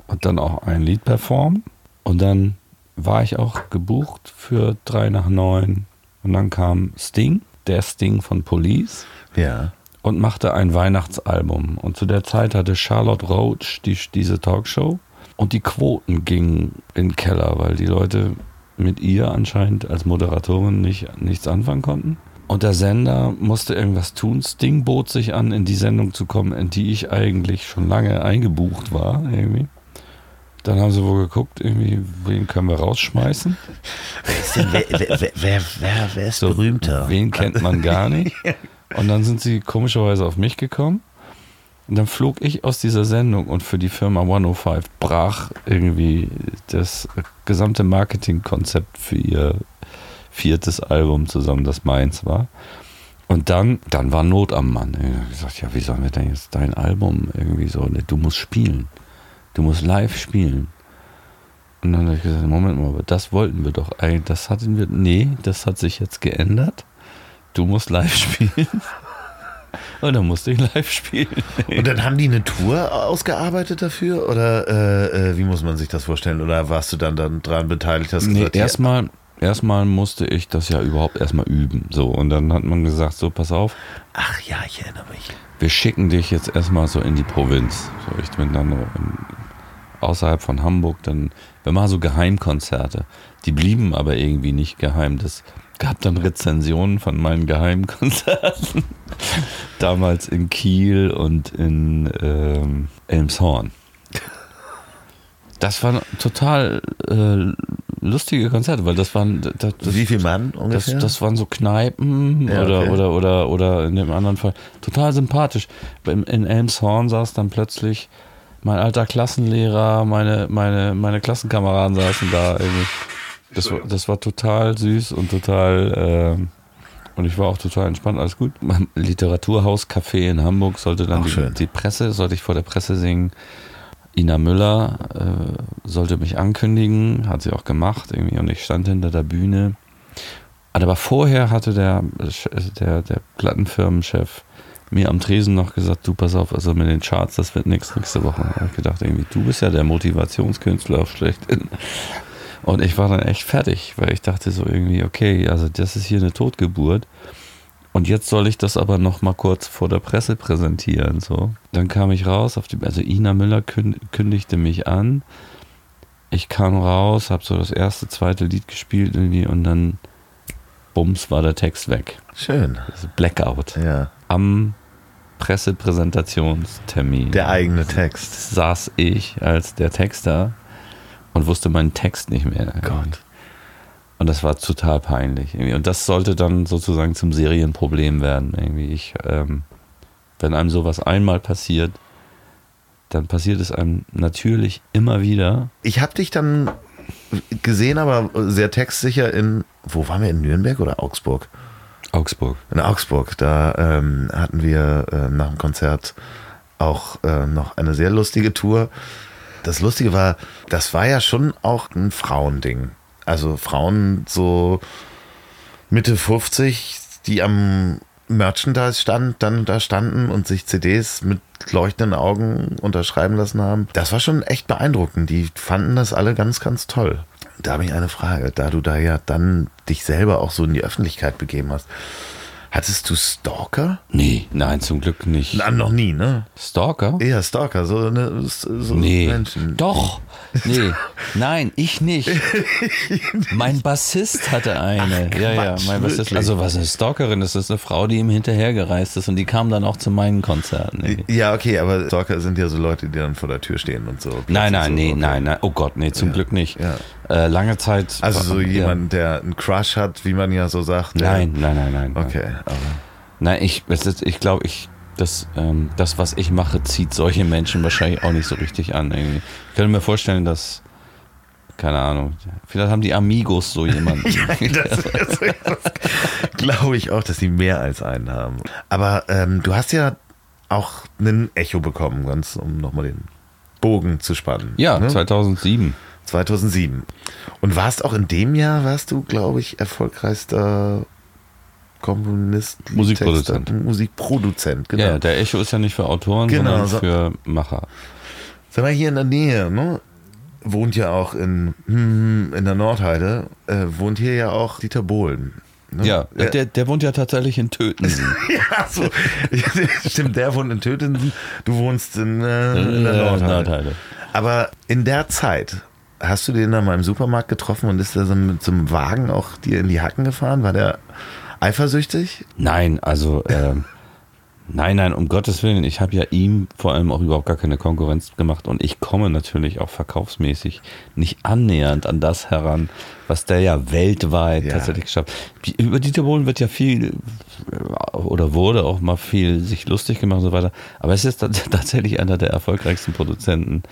und dann auch ein Lied performen. Und dann war ich auch gebucht für 3 nach 9 und dann kam Sting, der Sting von Police. Ja. Und machte ein Weihnachtsalbum. Und zu der Zeit hatte Charlotte Roach die, diese Talkshow. Und die Quoten gingen in den Keller, weil die Leute mit ihr anscheinend als Moderatorin nicht, nichts anfangen konnten. Und der Sender musste irgendwas tun. Sting bot sich an, in die Sendung zu kommen, in die ich eigentlich schon lange eingebucht war. Irgendwie. Dann haben sie wohl geguckt, irgendwie, wen können wir rausschmeißen? Wer, wer, wer, wer, ist so, berühmter? Wen kennt man gar nicht? Und dann sind sie komischerweise auf mich gekommen. Und dann flog ich aus dieser Sendung und für die Firma 105 brach irgendwie das gesamte Marketingkonzept für ihr viertes Album zusammen, das meins war. Und dann, dann war Not am Mann. Ich habe gesagt, ja, wie sollen wir denn jetzt dein Album irgendwie so, ne, du musst spielen. Du musst live spielen. Und dann habe ich gesagt, Moment mal, das wollten wir doch eigentlich, das hatten wir, nee, das hat sich jetzt geändert. Du musst live [LAUGHS] spielen. Und dann musste ich live spielen. Und dann haben die eine Tour ausgearbeitet dafür? Oder äh, äh, wie muss man sich das vorstellen? Oder warst du dann, dann dran beteiligt? Hast nee, erstmal erstmal musste ich das ja überhaupt erstmal üben. So, und dann hat man gesagt, so, pass auf. Ach ja, ich erinnere mich. Wir schicken dich jetzt erstmal so in die Provinz. So, ich bin dann außerhalb von Hamburg, dann, wir machen so Geheimkonzerte. Die blieben aber irgendwie nicht geheim. Das gab dann Rezensionen von meinen Geheimkonzerten. [LAUGHS] Damals in Kiel und in ähm, Elmshorn. Das waren total äh, lustige Konzerte, weil das waren. Das, Wie viel Mann ungefähr? Das, das waren so Kneipen ja, oder, okay. oder, oder, oder in dem anderen Fall total sympathisch. In, in Elmshorn saß dann plötzlich mein alter Klassenlehrer, meine, meine, meine Klassenkameraden saßen da irgendwie. Das, war, das war total süß und total. Äh, und ich war auch total entspannt, alles gut. Mein Literaturhaus Café in Hamburg sollte dann die, die, Presse, sollte ich vor der Presse singen. Ina Müller äh, sollte mich ankündigen, hat sie auch gemacht irgendwie und ich stand hinter der Bühne. Aber vorher hatte der, der, der Plattenfirmenchef mir am Tresen noch gesagt, du pass auf, also mit den Charts, das wird nichts nächste Woche. Da habe ich gedacht, irgendwie, du bist ja der Motivationskünstler schlechthin. [LAUGHS] Und ich war dann echt fertig, weil ich dachte so irgendwie, okay, also das ist hier eine Totgeburt. Und jetzt soll ich das aber noch mal kurz vor der Presse präsentieren. So. Dann kam ich raus, auf die, also Ina Müller kündigte mich an. Ich kam raus, habe so das erste, zweite Lied gespielt irgendwie und dann bums war der Text weg. Schön. Blackout. Ja. Am Pressepräsentationstermin. Der eigene Text. Saß ich als der Texter und wusste meinen Text nicht mehr. Gott. Und das war total peinlich. Und das sollte dann sozusagen zum Serienproblem werden. Irgendwie ich, ähm, wenn einem sowas einmal passiert, dann passiert es einem natürlich immer wieder. Ich habe dich dann gesehen, aber sehr textsicher in, wo waren wir, in Nürnberg oder Augsburg? Augsburg. In Augsburg. Da ähm, hatten wir äh, nach dem Konzert auch äh, noch eine sehr lustige Tour. Das Lustige war, das war ja schon auch ein Frauending. Also Frauen so Mitte 50, die am Merchandise stand, dann da standen und sich CDs mit leuchtenden Augen unterschreiben lassen haben. Das war schon echt beeindruckend. Die fanden das alle ganz, ganz toll. Da habe ich eine Frage, da du da ja dann dich selber auch so in die Öffentlichkeit begeben hast. Hattest du Stalker? Nee, nein, zum Glück nicht. Na, noch nie, ne? Stalker? Eher Stalker, so, eine, so nee. Menschen. Doch. Nee. [LAUGHS] Nein, ich nicht. mein Bassist hatte eine. Ach, ja, ja, Quatsch, mein Bassist. wirklich? Also was eine Stalkerin ist, das ist eine Frau, die ihm hinterhergereist ist und die kam dann auch zu meinen Konzerten. ey. Ja, okay, aber Stalker sind ja so Leute, die dann vor der Tür stehen und so. Nein, nein, so, nee, okay. nein, nein. Oh Gott, nee, zum Ja, Glück nicht. ja. Äh, lange Zeit. Also so ja. jemand, der einen Crush hat, wie man ja so sagt. Nein, nein, nein, nein. Okay, aber Nein, ich, ist, ich glaube, ich, das, ähm, das, was ich mache, zieht solche Menschen wahrscheinlich auch nicht so richtig an. Irgendwie. Ich könnte mir vorstellen, dass, keine Ahnung, vielleicht haben die Amigos so jemanden. [LAUGHS] das, glaube ich auch, dass die mehr als einen haben. Aber ähm, du hast ja auch einen Echo bekommen, ganz um nochmal den Bogen zu spannen. ja, ne? 2007. 2007. Und warst auch in dem Jahr, warst du, glaube ich, erfolgreichster Komponist, Musikproduzent. Texter, Musikproduzent, genau. Ja, der Echo ist ja nicht für Autoren, Genau, sondern so- für Macher. Sag mal, hier in der Nähe, ne? Wohnt ja auch in, hm, in der Nordheide, äh, wohnt hier ja auch Dieter Bohlen. Ne? Ja, Äh, der, der wohnt ja tatsächlich in Tötensen. [LAUGHS] ja, so. [LAUGHS] Stimmt, der wohnt in Tötensen, du wohnst in, äh, in der Äh, Nordheide. Nordheide. Aber in der Zeit, hast du den dann mal im Supermarkt getroffen und ist der so mit so einem Wagen auch dir in die Hacken gefahren? War der eifersüchtig? Nein, also ähm, nein, nein, um Gottes Willen. Ich habe ja ihm vor allem auch überhaupt gar keine Konkurrenz gemacht und ich komme natürlich auch verkaufsmäßig nicht annähernd an das heran, was der ja weltweit Ja. tatsächlich geschafft hat. Über Dieter Bohlen wird ja viel äh, oder wurde auch mal viel sich lustig gemacht und so weiter. Aber es ist tats- [LAUGHS] tatsächlich einer der erfolgreichsten Produzenten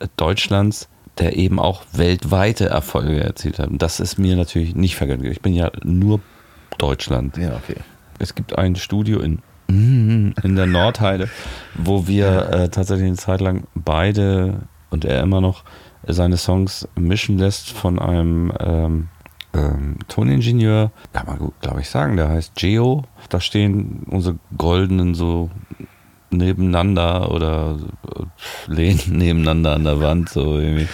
äh, Deutschlands, der eben auch weltweite Erfolge erzielt hat. Und das ist mir natürlich nicht vergönnt. Ich bin ja nur Deutschland. Ja, okay. Es gibt ein Studio in, [LAUGHS] in der Nordheide, wo wir äh, tatsächlich eine Zeit lang beide und er immer noch seine Songs mischen lässt von einem ähm, ähm, Toningenieur, kann man gut, glaube ich, sagen, der heißt Geo. Da stehen unsere goldenen so nebeneinander oder lehnen [LAUGHS] nebeneinander an der Wand, so irgendwie.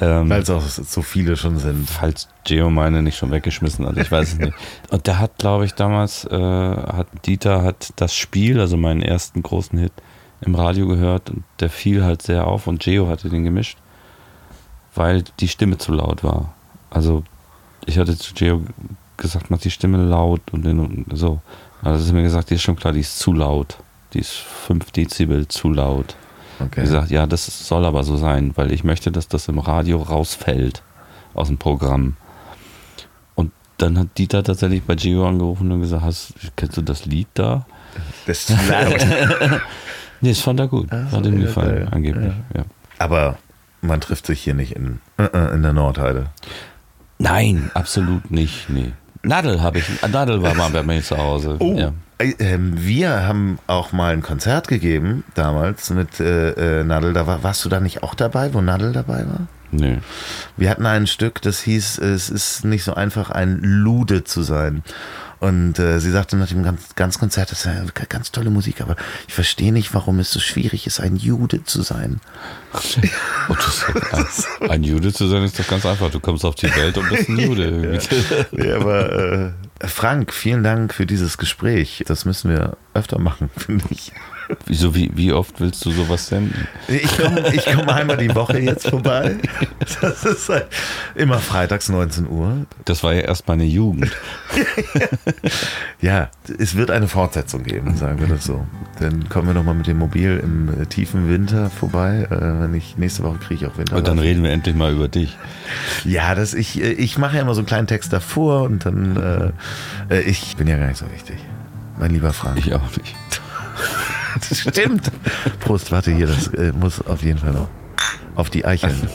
Ähm, Weil es auch so viele schon sind. falls Geo meine nicht schon weggeschmissen hat, ich weiß es nicht. [LAUGHS] Und der hat, glaube ich, damals, äh, hat Dieter hat das Spiel, also meinen ersten großen Hit, im Radio gehört und der fiel halt sehr auf und Geo hatte den gemischt, weil die Stimme zu laut war. Also ich hatte zu Geo gesagt, mach die Stimme laut und, den, und so. Also ist mir gesagt, die ist schon klar, die ist zu laut. Die ist 5 Dezibel zu laut. Okay. gesagt, ja, das soll aber so sein, weil ich möchte, dass das im Radio rausfällt aus dem Programm. Und dann hat Dieter tatsächlich bei Gio angerufen und gesagt, hast, kennst du das Lied da? Das ist zu laut. [LAUGHS] Nee, das fand er gut. So, hat ihm ja, gefallen, geil. angeblich. Ja. Aber man trifft sich hier nicht in, äh, äh, in der Nordheide. Nein, absolut nicht. Nee. Nadel habe ich. Nadel war mal bei mir zu Hause. Oh. Ja. Äh, ähm, wir haben auch mal ein Konzert gegeben, damals mit äh, äh, Nadel. Da war, warst du da nicht auch dabei, wo Nadel dabei war? Nee. Wir hatten ein Stück, das hieß, es ist nicht so einfach, ein Lude zu sein. Und äh, sie sagte nach dem ganz, ganz Konzert, das ist ja ganz tolle Musik, aber ich verstehe nicht, warum es so schwierig ist, ein Jude zu sein. [LAUGHS] Und das, ein, ein Jude zu sein ist doch ganz einfach. Du kommst auf die Welt und bist ein [LAUGHS] Jude. irgendwie. Ja, aber äh, Frank, vielen Dank für dieses Gespräch. Das müssen wir öfter machen, [LAUGHS] finde ich. Wieso, wie, wie oft willst du sowas senden? Ich komme ich komm einmal die Woche jetzt vorbei. Das ist halt immer freitags 19 Uhr. Das war ja erst meine Jugend. [LAUGHS] Ja, es wird eine Fortsetzung geben, sagen wir das so. Dann kommen wir nochmal mit dem Mobil im äh, tiefen Winter vorbei. Äh, wenn ich nächste Woche kriege ich auch Winter. Und dann reden wir endlich mal über dich. Ja, das ich, äh, ich mache ja immer so einen kleinen Text davor und dann äh, äh, ich bin ja gar nicht so wichtig. Mein lieber Frank. Ich auch nicht. Das stimmt. Prost, warte hier, das äh, muss auf jeden Fall noch auf die Eicheln.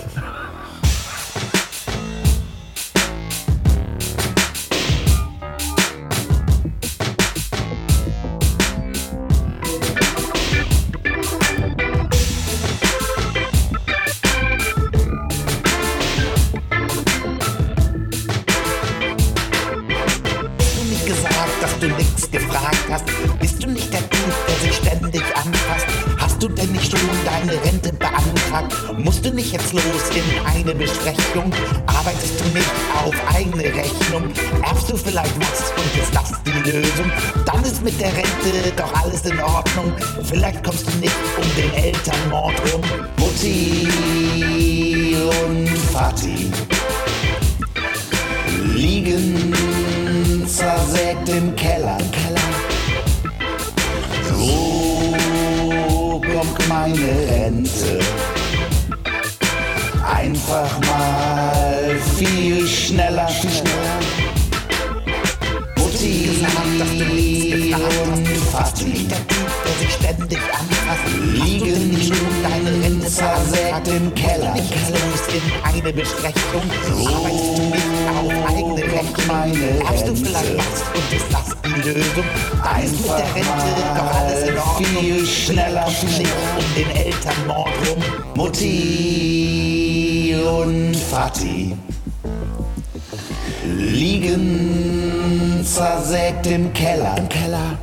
im Keller. Im Keller.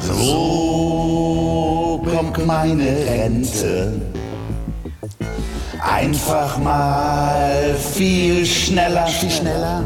So kommt meine Rente. Einfach mal viel schneller. Viel schneller.